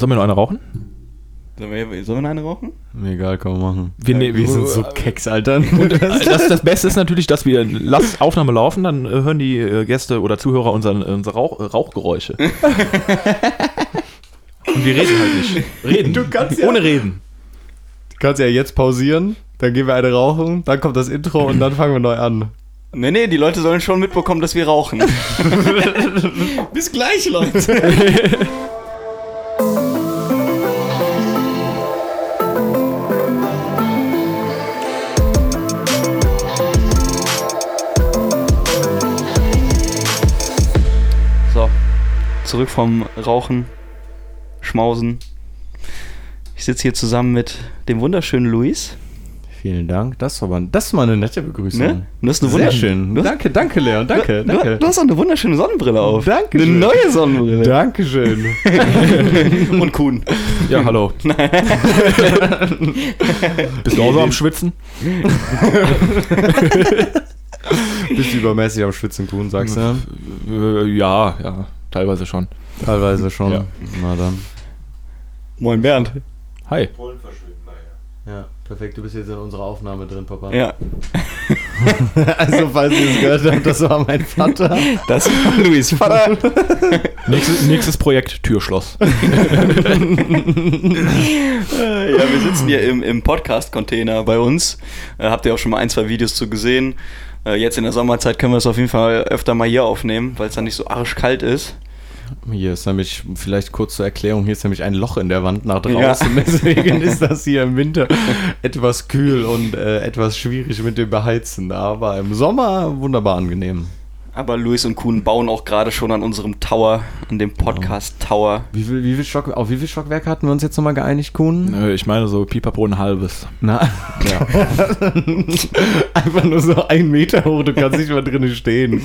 Sollen wir noch eine rauchen? Sollen wir, sollen wir eine rauchen? Mir egal, kann man machen. Wir ne- wir sind so Keks, Alter. Das, das Beste ist natürlich, dass wir lass Aufnahme laufen, dann äh, hören die äh, Gäste oder Zuhörer unseren, unsere Rauch, äh, Rauchgeräusche. Und wir reden halt nicht. Reden. Du kannst ja- Ohne reden. Du kannst ja jetzt pausieren, dann gehen wir eine rauchen, dann kommt das Intro und dann fangen wir neu an. Nee, nee, die Leute sollen schon mitbekommen, dass wir rauchen. Bis gleich, Leute. Zurück vom Rauchen, Schmausen. Ich sitze hier zusammen mit dem wunderschönen Luis. Vielen Dank, das war, mal, das war eine nette Begrüßung. Ne? Du hast eine Sehr schön. Du hast, Danke, danke, Leon, danke, du, danke. du hast auch eine wunderschöne Sonnenbrille auf. Dankeschön. Eine neue Sonnenbrille. Dankeschön. Und Kuhn. Ja, hallo. Bist du auch so am Schwitzen? Bist du übermäßig am Schwitzen tun, sagst du? Äh, ja, ja, teilweise schon. Teilweise schon. Ja. Na dann. Moin Bernd. Hi. Ja, perfekt. Du bist jetzt in unserer Aufnahme drin, Papa. Ja, Also, falls ihr es gehört habt, das war mein Vater. das war Luis Vater. Nächstes, nächstes Projekt, Türschloss. ja, wir sitzen hier im, im Podcast-Container bei uns. Äh, habt ihr auch schon mal ein, zwei Videos zu gesehen. Äh, jetzt in der Sommerzeit können wir es auf jeden Fall öfter mal hier aufnehmen, weil es dann nicht so arschkalt ist. Hier ist nämlich, vielleicht kurz zur Erklärung, hier ist nämlich ein Loch in der Wand nach Ja. draußen. Deswegen ist das hier im Winter etwas kühl und äh, etwas schwierig mit dem Beheizen. Aber im Sommer wunderbar angenehm. Aber Luis und Kuhn bauen auch gerade schon an unserem Tower, an dem Podcast-Tower. Wie viel, wie viel Stock, auf wie viel Stockwerke hatten wir uns jetzt nochmal geeinigt, Kuhn? Äh, Ich meine so pipapo ein halbes. Na, Ja. einfach nur so ein Meter hoch, du kannst nicht mal drinnen stehen.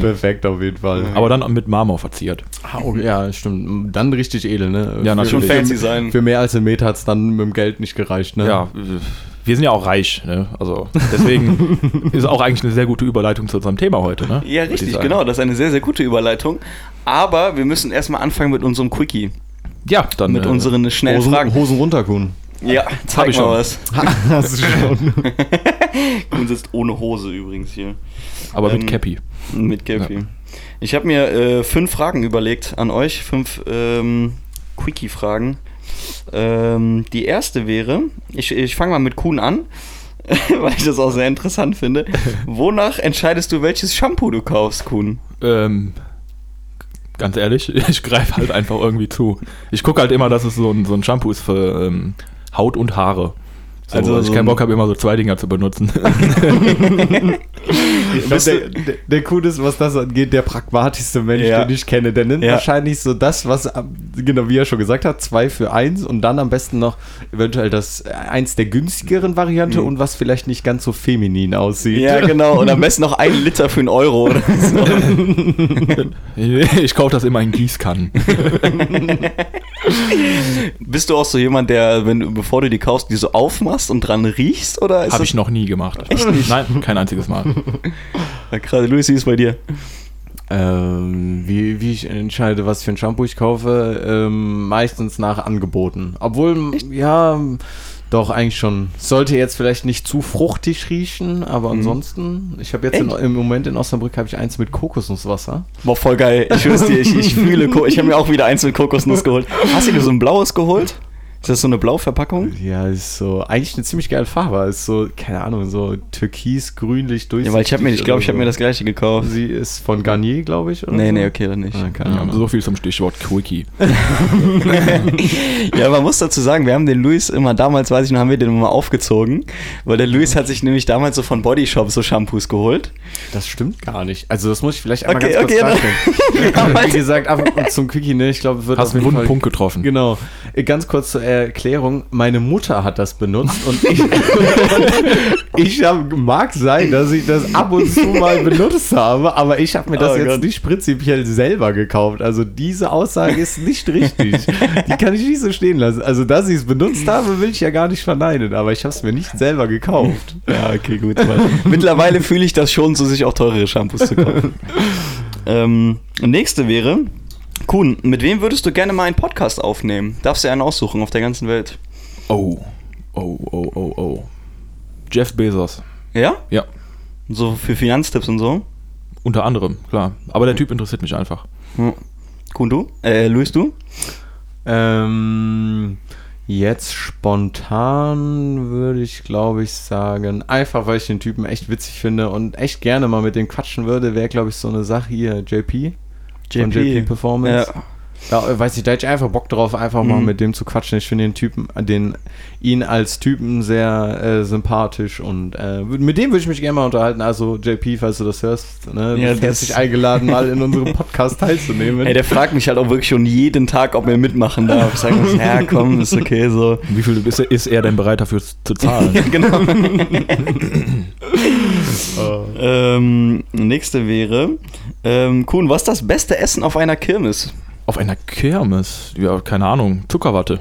Perfekt auf jeden Fall. Aber dann mit Marmor verziert. Ah, ja, stimmt. Dann richtig edel, ne? Ja, Für- natürlich. Schon für- fancy sein. Für mehr als einen Meter hat es dann mit dem Geld nicht gereicht, ne? Ja, wir sind ja auch reich, ne? Also deswegen ist auch eigentlich eine sehr gute Überleitung zu unserem Thema heute, ne? Ja, richtig, genau. Das ist eine sehr, sehr gute Überleitung. Aber wir müssen erstmal anfangen mit unserem Quickie. Ja, dann Mit äh, unseren schnellen Hosen, Fragen. Hosen runter, Kuhn. Ja, zeig ich mal schon. was. Hast du schon. Kuhn sitzt ohne Hose übrigens hier. aber mit ähm, Cappy. Mit Cappy. Ich habe mir äh, fünf Fragen überlegt an euch, fünf ähm, Quickie-Fragen. Ähm, die erste wäre, ich, ich fange mal mit Kuhn an, weil ich das auch sehr interessant finde. Wonach entscheidest du, welches Shampoo du kaufst, Kuhn? Ähm, ganz ehrlich, ich greife halt einfach irgendwie zu. Ich gucke halt immer, dass es so ein, so ein Shampoo ist für ähm, Haut und Haare. So, Also also so ich keinen ein- Bock habe, immer so zwei Dinger zu benutzen. Ich glaub, der, der, der Kuhn ist, was das angeht, der pragmatischste Mensch, Ja. den ich kenne. Der nimmt Ja. wahrscheinlich so das, was, genau wie er schon gesagt hat, zwei für eins und dann am besten noch eventuell das eins der günstigeren Variante und was vielleicht nicht ganz so feminin aussieht. Ja, genau. Und am besten noch ein Liter für einen Euro oder so. ich kaufe das immer in Gießkannen. Bist du auch so jemand, der, wenn bevor du die kaufst, die so aufmachst und dran riechst? Oder ist Habe ich noch nie gemacht. Echt nicht? Nein, kein einziges Mal. Gerade Luis, wie ist bei dir? Ähm, wie, wie ich entscheide, was für ein Shampoo ich kaufe, ähm, meistens nach Angeboten. Obwohl, ja, doch, eigentlich schon. Sollte jetzt vielleicht nicht zu fruchtig riechen, aber ansonsten, ich habe jetzt in, Echt? im Moment in Osnabrück habe ich eins mit Kokosnusswasser. Boah, voll geil. Ich dir, ich, ich fühle, Ko ich habe mir auch wieder eins mit Kokosnuss geholt. Hast du dir so ein blaues geholt? Ist das so eine Blauverpackung? Ja, ist so, eigentlich eine ziemlich geile Farbe. Ist so, keine Ahnung, so türkis, grünlich, durchsichtig. Ja, weil ich habe mir, ich glaube, ich habe mir das gleiche gekauft. Sie ist von Garnier, glaube ich, oder Nee, so? nee, okay, dann nicht. Ah, keine Ja, Ahnung. so viel zum Stichwort Quickie. Ja, man muss dazu sagen, wir haben den Luis immer damals, weiß ich noch, haben wir den immer aufgezogen, weil der Luis hat sich nämlich damals so von Body Shop so Shampoos geholt. Das stimmt gar nicht. Also das muss ich vielleicht einmal Okay, ganz kurz okay, darstellen. Ja, Wie gesagt, ab und zum Quickie, ne, ich glaube, wird Hast auf einen wunden Punkt getroffen. Genau. Äh, Ganz kurz zur Erklärung. Meine Mutter hat das benutzt und ich, ich hab, mag sein, dass ich das ab und zu mal benutzt habe, aber ich habe mir das Oh jetzt Gott. nicht prinzipiell selber gekauft. Also diese Aussage ist nicht richtig. Die kann ich nicht so stehen lassen. Also, dass ich es benutzt habe, will ich ja gar nicht verneinen, aber ich habe es mir nicht selber gekauft. Ja, okay, gut. weil Mittlerweile fühle ich das schon, so sich auch teurere Shampoos zu kaufen. ähm, nächste wäre, Kuhn, mit wem würdest du gerne mal einen Podcast aufnehmen? Darfst du einen aussuchen auf der ganzen Welt? Oh, oh, oh, oh, oh. Jeff Bezos. Ja? Ja, So für Finanztipps und so? unter anderem, klar. Aber der Typ interessiert mich einfach. Ja. Kuhn, du? Äh, Luis, du? Ähm, jetzt spontan würde ich, glaube ich, sagen, einfach weil ich den Typen echt witzig finde und echt gerne mal mit dem quatschen würde, wäre, glaube ich, so eine Sache hier, JP. Von JP Performance. Ja. Ja, weiß ich, da hätte ich einfach Bock drauf, einfach mal Mhm. mit dem zu quatschen. Ich finde den Typen, den, ihn als Typen sehr äh, sympathisch und äh, mit dem würde ich mich gerne mal unterhalten. Also JP, falls du das hörst, ne, Ja, das- herzlich eingeladen, mal in unserem Podcast teilzunehmen. Ey, der fragt mich halt auch wirklich schon jeden Tag, ob er mitmachen darf. Ich sage, ja, komm, ist okay, so. Wie viel ist er, ist er denn bereit dafür zu zahlen? Ja, genau. ähm, nächste wäre, ähm, Kuhn, was ist das beste Essen auf einer Kirmes? Auf einer Kirmes? Ja, keine Ahnung. Zuckerwatte.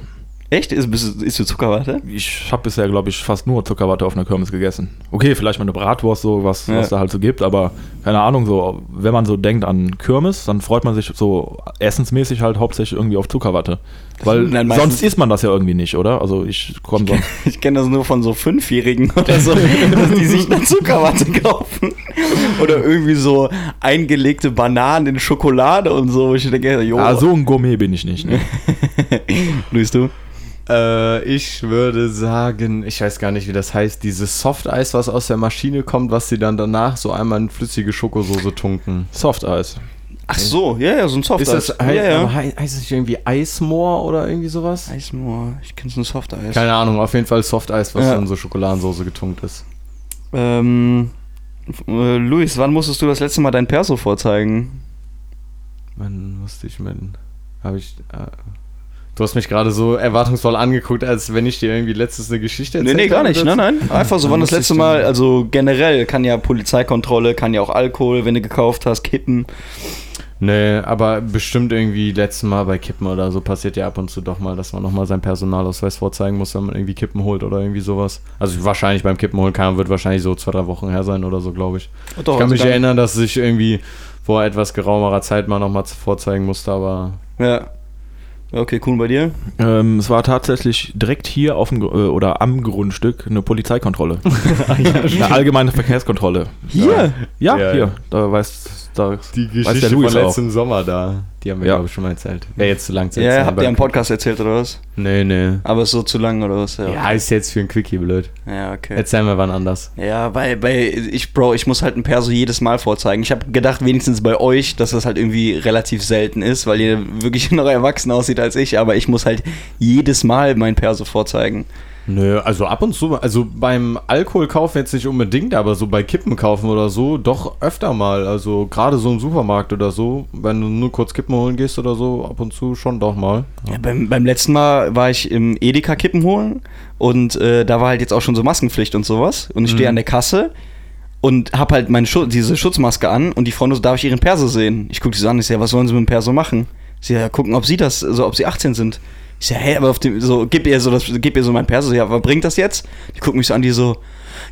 Echt? Ist, bist, du- isst du Zuckerwatte? Ich habe bisher, glaube ich, fast nur Zuckerwatte auf einer Kirmes gegessen. Okay, vielleicht mal eine Bratwurst, so was, Ja. was da halt so gibt, aber keine Ahnung, so, wenn man so denkt an Kirmes, dann freut man sich so essensmäßig halt hauptsächlich irgendwie auf Zuckerwatte. Weil Nein, sonst isst man das ja irgendwie nicht, oder? Also ich komme sonst. Ich kenne das nur von so Fünfjährigen oder so, dass die sich dann Zuckerwatte kaufen. Oder irgendwie so eingelegte Bananen in Schokolade und so. Ich denke, jo, Ah, so ein Gourmet bin ich nicht. Ne? Luis, du? Äh, ich würde sagen, ich weiß gar nicht, wie das heißt, dieses Softeis, was aus der Maschine kommt, was sie dann danach so einmal in flüssige Schokosoße tunken. Softeis. Ach so, ja, ja, so ein Soft Ist das, ja, heißt, ja. hei- heißt es nicht irgendwie Eismoor oder irgendwie sowas? Eismoor, ich kenne so ein Softeis. Keine Ahnung, auf jeden Fall Softeis, was Ja. in so Schokoladensoße getunkt ist. Ähm, äh, Luis, wann musstest du das letzte Mal dein Perso vorzeigen? Wann musste ich mit. Habe ich. Äh, du hast mich gerade so erwartungsvoll angeguckt, als wenn ich dir irgendwie letztes eine Geschichte Nee, erzählt nee, gar habe nicht. Nein, nein. Einfach so, Wann das letzte Mal, also generell kann ja Polizeikontrolle, kann ja auch Alkohol, wenn du gekauft hast, Kippen. Nee, aber bestimmt irgendwie letztes Mal bei Kippen oder so passiert ja ab und zu doch mal, dass man nochmal seinen Personalausweis vorzeigen muss, wenn man irgendwie Kippen holt oder irgendwie sowas. Also wahrscheinlich beim Kippen holen kann, wird wahrscheinlich so zwei, drei Wochen her sein oder so, glaube ich. Doch, ich kann also mich erinnern, dass ich irgendwie vor etwas geraumerer Zeit mal nochmal vorzeigen musste, aber Ja. Okay, cool bei dir. Ähm, es war tatsächlich direkt hier auf dem Gr- äh, oder am Grundstück eine Polizeikontrolle. eine allgemeine Verkehrskontrolle. Hier? Ja, Ja, hier. ja. Da weiß, da die Geschichte von auch. letztem Sommer da, die haben wir, Ja. glaube ich, schon mal erzählt. Wäre jetzt zu lang zu Ja, erzählen. habt ihr am Podcast erzählt oder was? Nee, nee. Aber ist so zu lang oder was? Ja, ist jetzt für ein Quickie blöd. Ja, okay. Erzählen wir wann anders. Ja, bei, bei ich, Bro, ich muss halt ein Perso jedes Mal vorzeigen. Ich habe gedacht, wenigstens bei euch, dass das halt irgendwie relativ selten ist, weil ihr wirklich noch erwachsen aussieht als ich, aber ich muss halt jedes Mal mein Perso vorzeigen. Nö, also ab und zu, also beim Alkohol kaufen jetzt nicht unbedingt, aber so bei Kippen kaufen oder so, doch öfter mal. Also gerade so im Supermarkt oder so, wenn du nur kurz Kippen holen gehst oder so, ab und zu schon doch mal. Ja, beim, beim letzten Mal war ich im Edeka Kippen holen und äh, da war halt jetzt auch schon so Maskenpflicht und sowas. Und ich stehe Mhm. an der Kasse und hab halt meine Schu diese Schutzmaske an und die Frau nur so, darf ich ihren Perso sehen? Ich gucke sie so an, ich sage, was sollen sie mit dem Perso machen? Sie ja, gucken, ob sie das, so ob sie 18 sind. Ich sage, hä, aber auf dem, so, gib ihr so das, gib ihr so mein Perso, ja, was bringt das jetzt? Die gucken mich so an, die so,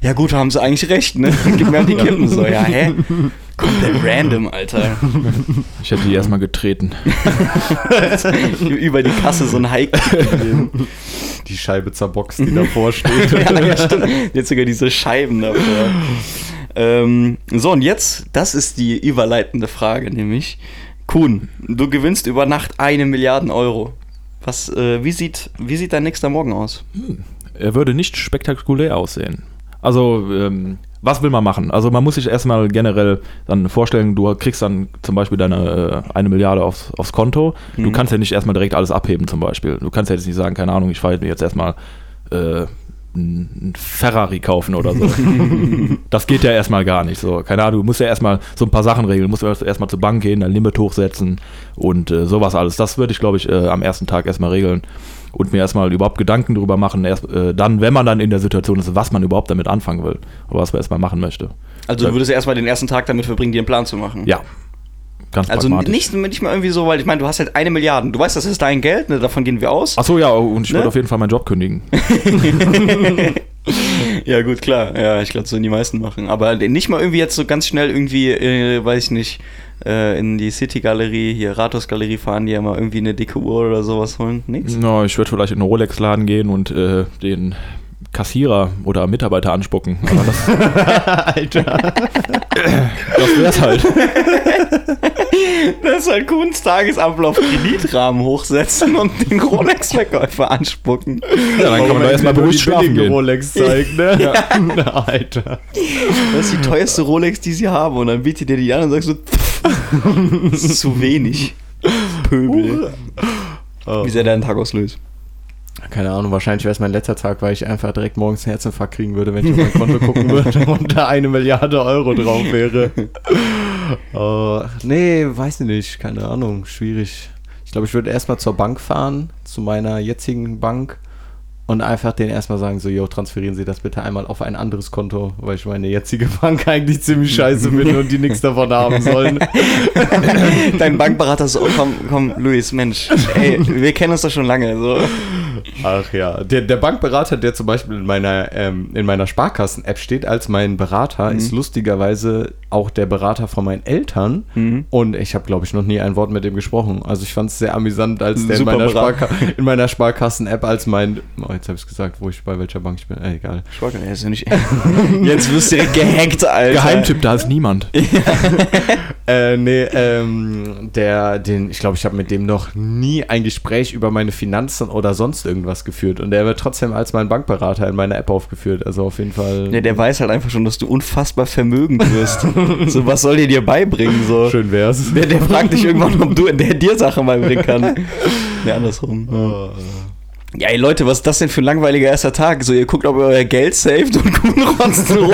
ja gut, haben sie eigentlich recht, ne? Gib mir halt die Kippen so, ja, hä? Komplett random, Alter. Ich hätte die erstmal getreten. Über die Kasse so ein Hike. Die Scheibe zerboxt, die davor steht. ja, ja, stimmt. Jetzt sogar diese Scheiben davor. ähm, so, und jetzt, das ist die überleitende Frage, nämlich, Kuhn, du gewinnst über Nacht eine Milliarde Euro. Was, äh, wie, sieht, wie sieht dein nächster Morgen aus? Er würde nicht spektakulär aussehen. Also, ähm, was will man machen? Also, man muss sich erstmal generell dann vorstellen, du kriegst dann zum Beispiel deine äh, eine Milliarde aufs, aufs Konto. Du Mhm. kannst ja nicht erstmal direkt alles abheben, zum Beispiel. Du kannst ja jetzt nicht sagen, keine Ahnung, ich fahre jetzt erstmal äh, ein Ferrari kaufen oder so. das geht ja erstmal gar nicht. So, keine Ahnung, du musst ja erstmal so ein paar Sachen regeln. Du musst erst- erstmal zur Bank gehen, dein Limit hochsetzen und äh, sowas alles. Das würde ich, glaube ich, äh, am ersten Tag erstmal regeln und mir erstmal überhaupt Gedanken darüber machen. Erst äh, dann, wenn man dann in der Situation ist, was man überhaupt damit anfangen will oder was man erstmal machen möchte. Also, du würdest erstmal den ersten Tag damit verbringen, dir einen Plan zu machen. Ja. Ganz Also nicht, nicht mal irgendwie so, weil ich meine, du hast halt eine Milliarde. Du weißt, das ist dein Geld, ne, davon gehen wir aus. Achso, ja, und ich Ne? würde auf jeden Fall meinen Job kündigen. Ja, gut, klar. Ja, ich glaube, so die meisten machen. Aber nicht mal irgendwie jetzt so ganz schnell irgendwie, äh, weiß ich nicht, äh, in die City-Galerie, hier Rathaus-Galerie fahren, die ja mal irgendwie eine dicke Uhr oder sowas holen. Nix. No, ich würde vielleicht in einen Rolex-Laden gehen und äh, den Kassierer oder Mitarbeiter anspucken. Aber das, Alter. das wär's halt. Das ist halt Kuhns Tagesablauf Kreditrahmen hochsetzen und den Rolex-Verkäufer anspucken. Ja, dann kann man da erstmal beruhigt schlafen gehen. Rolex zeigen, ne? Ja. Alter. Das ist die teuerste Rolex, die sie haben. Und dann bietet dir die an und sagst so, das ist zu wenig. Pöbel. Oh. Wie sehr deinen Tag auslöst. Keine Ahnung, wahrscheinlich wäre es mein letzter Tag, weil ich einfach direkt morgens einen Herzinfarkt kriegen würde, wenn ich auf mein Konto gucken würde und da eine Milliarde Euro drauf wäre. Äh, nee, weiß ich nicht, keine Ahnung, schwierig. Ich glaube, ich würde erstmal zur Bank fahren, zu meiner jetzigen Bank und einfach denen erstmal sagen, so, yo, transferieren Sie das bitte einmal auf ein anderes Konto, weil ich meine jetzige Bank eigentlich ziemlich scheiße finde und die nichts davon haben sollen. Dein Bankberater so, oh, komm, komm, Luis, Mensch, ey, wir kennen uns doch schon lange. So. Ach ja, der, der Bankberater, der zum Beispiel in meiner, ähm, in meiner Sparkassen-App steht als mein Berater, Mhm. ist lustigerweise auch der Berater von meinen Eltern. Mhm. Und ich habe, glaube ich, noch nie ein Wort mit dem gesprochen. Also ich fand es sehr amüsant, als der in meiner. Sparka in meiner Sparkassen-App als mein... Oh, jetzt habe ich gesagt, wo ich bei welcher Bank ich bin. Äh, egal. Er ist ja nicht. Jetzt wirst du direkt gehackt, Alter. Geheimtipp, da ist niemand. Äh, nee, ähm, der, den, ich glaube, ich habe mit dem noch nie ein Gespräch über meine Finanzen oder sonst irgendwas geführt. Und der wird trotzdem als mein Bankberater in meiner App aufgeführt. Also auf jeden Fall. Ja, der weiß halt einfach schon, dass du unfassbar vermögend wirst. so, was soll der dir beibringen? So? Schön wär's. Der, der fragt dich irgendwann, ob du der dir Sachen beibringen kann. Ja, andersrum. Oh. Ja, ey Leute, was ist das denn für ein langweiliger erster Tag? So, ihr guckt, ob ihr euer Geld saved und Kuhn rotzt rum.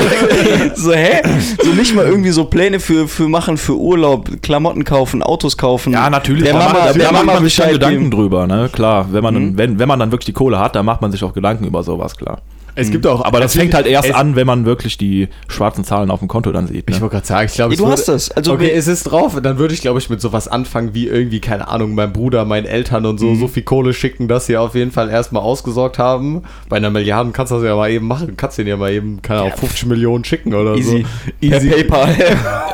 So, hä? So nicht mal irgendwie so Pläne für, für machen, für Urlaub, Klamotten kaufen, Autos kaufen. Ja, natürlich. Der da Mama, macht, der Mama man sich schon Bescheid Gedanken geben. drüber, ne? Klar, wenn man, Mhm. wenn, wenn man dann wirklich die Kohle hat, dann macht man sich auch Gedanken über sowas, klar. Es gibt auch. Aber das fängt halt erst an, wenn man wirklich die schwarzen Zahlen auf dem Konto dann sieht. Ich Ne? wollte gerade sagen, ich glaube, Ja, du hast das. Also, okay, es ist drauf. Dann würde ich, glaube ich, mit sowas anfangen wie irgendwie, keine Ahnung, mein Bruder, meinen Eltern und so, Mhm. so viel Kohle schicken, dass sie auf jeden Fall erstmal ausgesorgt haben. Bei einer Milliarde kannst du das ja mal eben machen. Kannst du denen ja mal eben, keine Ahnung, 50 Millionen schicken oder Easy. so. Easy. Per PayPal.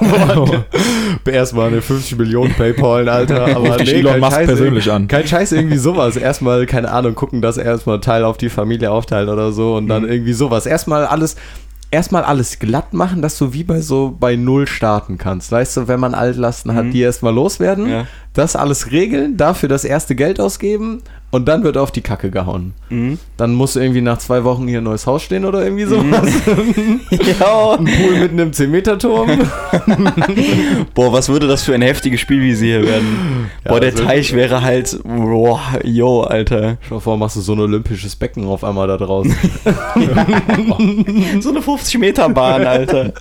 Erstmal eine 50 Millionen Paypal, Alter. Aber nee, Elon Musk Scheiß, persönlich an. Kein Scheiß, irgendwie sowas. Erstmal, keine Ahnung, gucken, dass er erstmal einen Teil auf die Familie aufteilt oder so und dann Mhm. irgendwie sowas. Erstmal alles, erstmal alles glatt machen, dass du wie bei so bei Null starten kannst. Weißt du, wenn man Altlasten hat, Mhm. die erstmal loswerden, Ja. Das alles regeln, dafür das erste Geld ausgeben und dann wird auf die Kacke gehauen. Mhm. Dann muss irgendwie nach zwei Wochen hier ein neues Haus stehen oder irgendwie sowas. ja. Ein Pool mitten im 10-Meter-Turm. Boah, was würde das für ein heftiges Spiel wie sie hier werden? Ja, Boah, der Teich wäre halt, boah, yo, Alter. Schau vor, machst du so ein olympisches Becken auf einmal da draußen. So eine 50 Meter Bahn, Alter.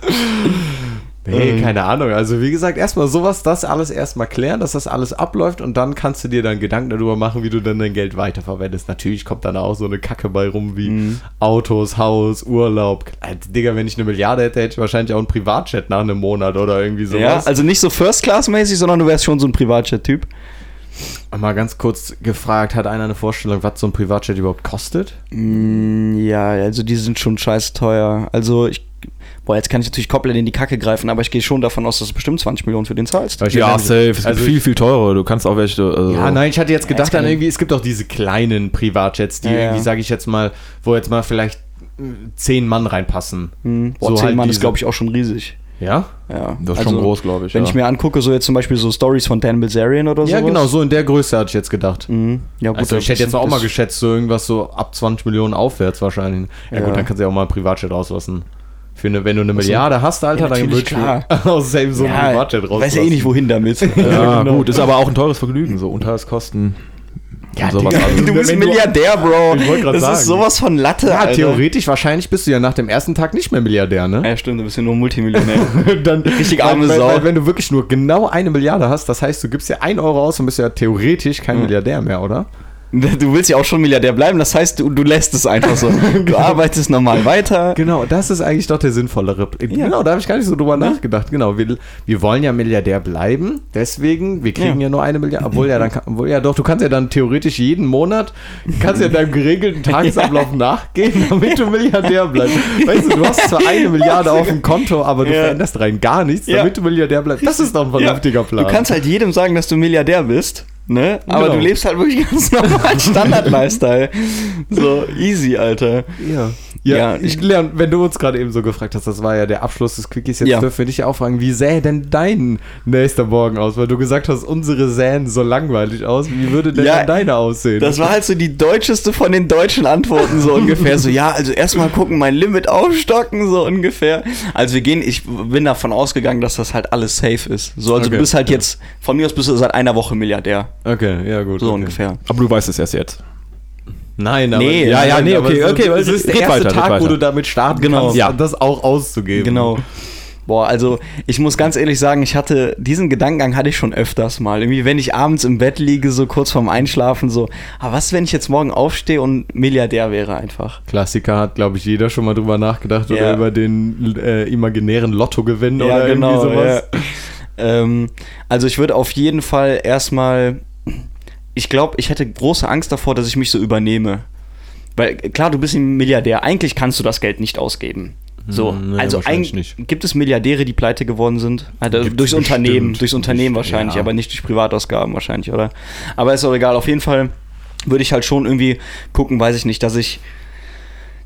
Nee, Ähm. keine Ahnung. Also wie gesagt, erstmal sowas, das alles erstmal klären, dass das alles abläuft und dann kannst du dir dann Gedanken darüber machen, wie du dann dein Geld weiterverwendest. Natürlich kommt dann auch so eine Kacke bei rum wie Mhm. Autos, Haus, Urlaub. Alter, Digga, wenn ich eine Milliarde hätte, hätte ich wahrscheinlich auch einen Privatjet nach einem Monat oder irgendwie sowas. Ja, also nicht so First-Class-mäßig, sondern du wärst schon so ein Privatjet-Typ. Mal ganz kurz gefragt, hat einer eine Vorstellung, was so ein Privatjet überhaupt kostet? Mm, Ja, also die sind schon scheiße teuer. Also ich, boah, jetzt kann ich natürlich komplett in die Kacke greifen, aber ich gehe schon davon aus, dass du bestimmt 20 Millionen für den zahlst. Ja, safe. Es also viel, viel teurer. Du kannst auch welche. Also, Ja, nein, ich hatte jetzt gedacht an ich- irgendwie, es gibt auch diese kleinen Privatjets, die Ja, ja. irgendwie, sage ich jetzt mal, wo jetzt mal vielleicht äh, zehn Mann reinpassen. Hm, boah, So 10 halt Mann ist, diese- glaube ich, auch schon riesig. Ja? Ja, Das ist schon groß, glaube ich. Wenn ja. ich mir angucke, so jetzt zum Beispiel so Stories von Dan Bilzerian oder so. Ja, genau, so in der Größe hatte ich jetzt gedacht. Mhm. Ja, gut, Also ich hätte ist- jetzt auch mal geschätzt, so irgendwas so ab 20 Millionen aufwärts wahrscheinlich. Ja, Ja. gut, dann kannst du ja auch mal ein Privatjet rauslassen. Für eine, wenn du eine Milliarde hast, Alter, Ja, dann würdest du aus selbst so ein Ja, Privatjet rauslassen. weiß ja eh nicht, wohin damit. Ja, genau. gut, ist aber auch ein teures Vergnügen, so Unterhaltskosten. Ja, Digga, alles. Du bist Wenn Milliardär, Bro. Das sagen. ist sowas von Latte, Ja, Alter. theoretisch, wahrscheinlich bist du ja nach dem ersten Tag nicht mehr Milliardär, ne? Ja, stimmt, du bist ja nur Multimillionär. dann Richtig arme Sau. Weil, wenn du wirklich nur genau eine Milliarde hast, das heißt, du gibst ja 1 Euro aus und bist ja theoretisch kein Hm. Milliardär mehr, oder? Du willst ja auch schon Milliardär bleiben, das heißt, du, du lässt es einfach so. Du arbeitest normal weiter. Genau, das ist eigentlich doch der sinnvollere. Ja. Genau, da habe ich gar nicht so drüber nachgedacht. Genau, wir, wir wollen ja Milliardär bleiben, deswegen, wir kriegen ja, Ja. nur eine Milliarde. Obwohl ja, dann obwohl ja doch, du kannst ja dann theoretisch jeden Monat, kannst ja deinem geregelten Tagesablauf nachgehen, damit du Milliardär bleibst. Weißt du, du hast zwar eine Milliarde auf dem Konto, aber du Ja. veränderst rein gar nichts, Ja. damit du Milliardär bleibst. Das ist doch ein vernünftiger Ja, Plan. Du kannst halt jedem sagen, dass du Milliardär bist, ne? Aber Genau. du lebst halt wirklich ganz normal Standard-Lifestyle. So easy, Alter. Ja. Ja, Ja, ich Leon, wenn du uns gerade eben so gefragt hast, das war ja der Abschluss des Quickies, jetzt Ja. dürfen wir dich auch fragen, wie sähe denn dein nächster Morgen aus? Weil du gesagt hast, unsere sähen so langweilig aus. Wie würde denn Ja, deine aussehen? Das war halt so die deutscheste von den deutschen Antworten, so ungefähr. So, ja, also erstmal gucken, mein Limit aufstocken, so ungefähr. Also wir gehen, ich bin davon ausgegangen, dass das halt alles safe ist. So, also Okay, du bist halt jetzt, von mir aus bist du seit einer Woche Milliardär. Okay, ja gut. So okay. ungefähr. Aber du weißt es erst jetzt. Nein, aber Nee, ja, ja, nee, okay, okay, Es ist der erste weiter, Tag, wo du damit starten Genau. kannst, Ja. das auch auszugeben. Genau. Boah, also ich muss ganz ehrlich sagen, ich hatte diesen Gedankengang hatte ich schon öfters mal. Irgendwie, wenn ich abends im Bett liege, so kurz vorm Einschlafen, so, aber was, wenn ich jetzt morgen aufstehe und Milliardär wäre einfach? Klassiker hat, glaube ich, jeder schon mal drüber nachgedacht Ja. oder über den äh, imaginären Lottogewinn Ja, oder genau, irgendwie sowas. ja. Ähm, also ich würde auf jeden Fall erstmal, ich glaube, ich hätte große Angst davor, dass ich mich so übernehme. Weil klar, du bist ein Milliardär, eigentlich kannst du das Geld nicht ausgeben. So, Hm, nee, also eigentlich gibt es Milliardäre, die pleite geworden sind. Also durchs bestimmt. Unternehmen, durchs Unternehmen wahrscheinlich, ja. aber nicht durch Privatausgaben wahrscheinlich, oder? Aber ist auch egal. Auf jeden Fall würde ich halt schon irgendwie gucken, weiß ich nicht, dass ich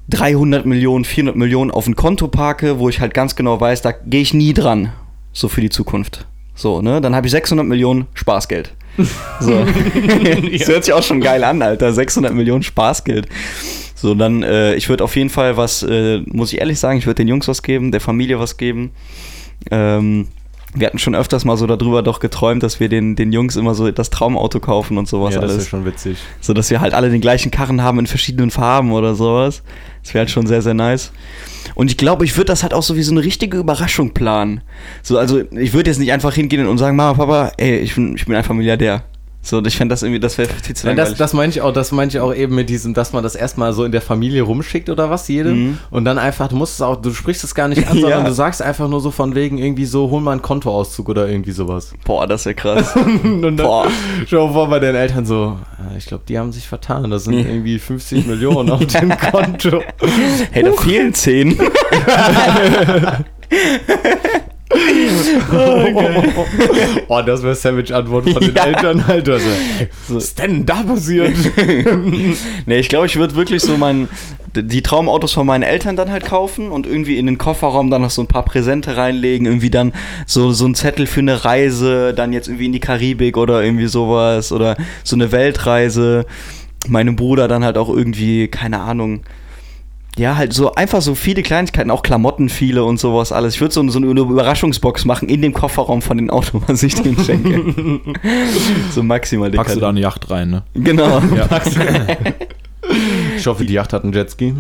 300 Millionen, 400 Millionen auf ein Konto parke, wo ich halt ganz genau weiß, da gehe ich nie dran, so für die Zukunft. So, ne? Dann habe ich 600 Millionen Spaßgeld. So. das hört sich auch schon geil an, Alter. 600 Millionen Spaßgeld. So, dann, äh, ich würde auf jeden Fall was, äh, muss ich ehrlich sagen, ich würde den Jungs was geben, der Familie was geben. Ähm, wir hatten schon öfters mal so darüber doch geträumt, dass wir den, den Jungs immer so das Traumauto kaufen und sowas Ja, das alles. ist schon witzig. So dass wir halt alle den gleichen Karren haben in verschiedenen Farben oder sowas. Das wäre halt schon sehr, sehr nice. Und ich glaube, ich würde das halt auch so wie so eine richtige Überraschung planen. So, also ich würde jetzt nicht einfach hingehen und sagen, Mama, Papa, ey, ich bin, ich bin einfach Milliardär. So, und ich fände das irgendwie, das wäre viel zu Ja, das, langweilig. das meine ich auch, das meine ich auch eben mit diesem, dass man das erstmal so in der Familie rumschickt oder was, jedem. Mhm. Und dann einfach, du musst es auch, du sprichst es gar nicht an, sondern Ja. du sagst einfach nur so von wegen irgendwie so, hol mal einen Kontoauszug oder irgendwie sowas. Boah, das wäre krass. Und dann Boah. schau vor bei deinen Eltern so, "Ah, ich glaube, die haben sich vertan, das sind Nee. irgendwie 50 Millionen auf dem Konto. hey, da fehlen 10. oh, das wäre Savage-Antwort von den Ja. Eltern, Alter. So, ey, was ist denn da passiert? nee, ich glaube, ich würde wirklich so mein, die Traumautos von meinen Eltern dann halt kaufen und irgendwie in den Kofferraum dann noch so ein paar Präsente reinlegen, irgendwie dann so, so ein Zettel für eine Reise, dann jetzt irgendwie in die Karibik oder irgendwie sowas oder so eine Weltreise. Meinem Bruder dann halt auch irgendwie, keine Ahnung, ja, halt so einfach so viele Kleinigkeiten, auch Klamotten viele und sowas alles. Ich würde so, so eine Überraschungsbox machen in dem Kofferraum von den Autos, was ich denen schenke. so maximal Packst du da eine Yacht rein, ne? Genau. Ich hoffe, die Yacht hat einen Jetski.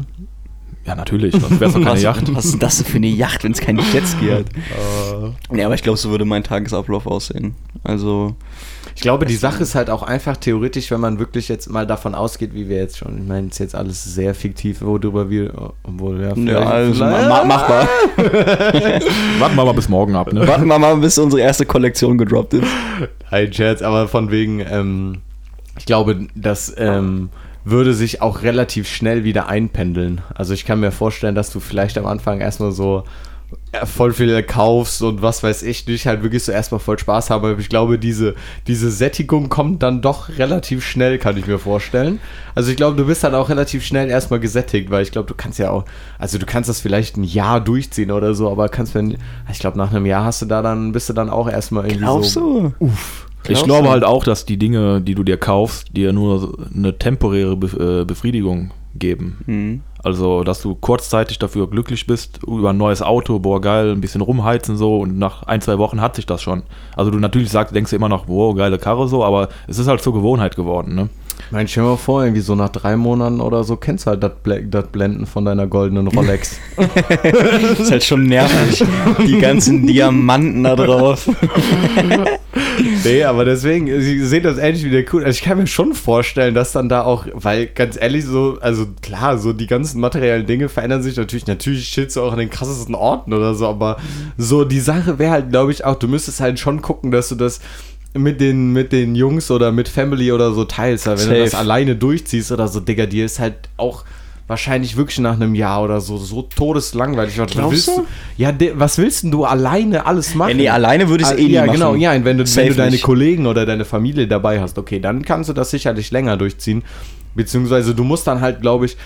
Ja, natürlich, sonst doch keine was, Yacht. Was ist das denn für eine Yacht, wenn es keinen Jetski hat? Ja, aber ich glaube, so würde mein Tagesablauf aussehen. Also, Ich glaube, die Sache ist halt auch einfach theoretisch, wenn man wirklich jetzt mal davon ausgeht, wie wir jetzt schon, ich meine, es ist jetzt alles sehr fiktiv, worüber wir, obwohl, ja, ja, vielleicht- also vielleicht- ma machbar. Warten wir mal bis morgen ab, ne? Warten wir mal, bis unsere erste Kollektion gedroppt ist. Ein Scherz, aber von wegen, ähm, ich glaube, das ähm, würde sich auch relativ schnell wieder einpendeln. Also ich kann mir vorstellen, dass du vielleicht am Anfang erstmal so voll viel kaufst und was weiß ich, dich halt wirklich so erstmal voll Spaß haben. Aber ich glaube, diese, diese Sättigung kommt dann doch relativ schnell, kann ich mir vorstellen. Also ich glaube, du bist dann auch relativ schnell erstmal gesättigt, weil ich glaube, du kannst ja auch, also du kannst das vielleicht ein Jahr durchziehen oder so, aber kannst, wenn, ich glaube, nach einem Jahr hast du da dann, bist du dann auch erstmal irgendwie Glaubst so. du? Ich glaube halt auch, dass die Dinge, die du dir kaufst, dir nur eine temporäre äh, Befriedigung geben. Hm. Also, dass du kurzzeitig dafür glücklich bist, über ein neues Auto, boah, geil, ein bisschen rumheizen so und nach ein, zwei Wochen hat sich das schon. Also, du natürlich sagst, denkst du immer noch, wow, geile Karre so, aber es ist halt zur Gewohnheit geworden, ne? Ich meine, stell dir mal vor, irgendwie so nach drei Monaten oder so kennst du halt das Blenden von deiner goldenen Rolex. ist halt schon nervig. Die ganzen Diamanten da drauf. nee, aber deswegen, Sie sehen das ähnlich wie der Kuhn. Also ich kann mir schon vorstellen, dass dann da auch, weil ganz ehrlich, so, also klar, so die ganzen materiellen Dinge verändern sich natürlich. Natürlich chillst du auch an den krassesten Orten oder so, aber so die Sache wäre halt, glaube ich, auch, du müsstest halt schon gucken, dass du das mit den, mit den Jungs oder mit Family oder so teilst. Weil wenn Safe. du das alleine durchziehst oder so, Digga, dir ist halt auch wahrscheinlich wirklich nach einem Jahr oder so so todeslangweilig. Was Glaubst willst du? Ja, de, was willst denn du alleine alles machen? Ja, nee, alleine würde ich es Ah, eh nie ja, machen. genau, ja, wenn du, Safe wenn du deine nicht. Kollegen oder deine Familie dabei hast, okay, dann kannst du das sicherlich länger durchziehen. Beziehungsweise du musst dann halt, glaube ich,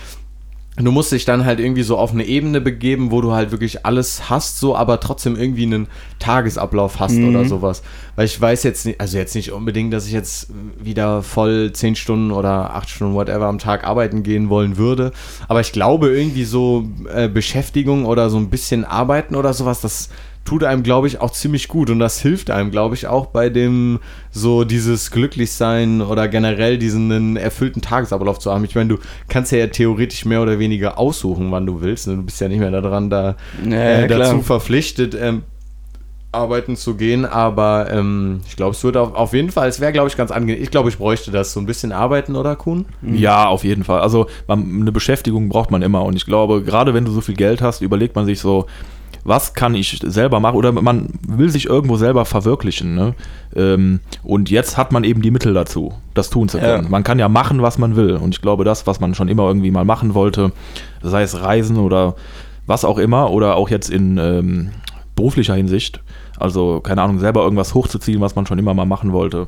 du musst dich dann halt irgendwie so auf eine Ebene begeben, wo du halt wirklich alles hast, so, aber trotzdem irgendwie einen Tagesablauf hast Mhm. oder sowas. Weil ich weiß jetzt nicht, also jetzt nicht unbedingt, dass ich jetzt wieder voll 10 Stunden oder 8 Stunden, whatever, am Tag arbeiten gehen wollen würde. Aber ich glaube, irgendwie so äh, Beschäftigung oder so ein bisschen Arbeiten oder sowas, das tut einem, glaube ich, auch ziemlich gut. Und das hilft einem, glaube ich, auch bei dem, so dieses Glücklichsein oder generell diesen erfüllten Tagesablauf zu haben. Ich meine, du kannst ja theoretisch mehr oder weniger aussuchen, wann du willst. Du bist ja nicht mehr daran, da Ja, äh, ja, dazu verpflichtet, ähm, arbeiten zu gehen. Aber ähm, ich glaube, es würde auf, auf jeden Fall, es wäre, glaube ich, ganz angenehm. Ich glaube, ich bräuchte das so ein bisschen arbeiten, oder Kuhn? Ja, auf jeden Fall. Also man, eine Beschäftigung braucht man immer. Und ich glaube, gerade wenn du so viel Geld hast, überlegt man sich so, was kann ich selber machen? Oder man will sich irgendwo selber verwirklichen. Ne? Ähm, und jetzt hat man eben die Mittel dazu, das tun zu können. Ja. Man kann ja machen, was man will. Und ich glaube, das, was man schon immer irgendwie mal machen wollte, sei es Reisen oder was auch immer, oder auch jetzt in ähm, beruflicher Hinsicht, also keine Ahnung, selber irgendwas hochzuziehen, was man schon immer mal machen wollte.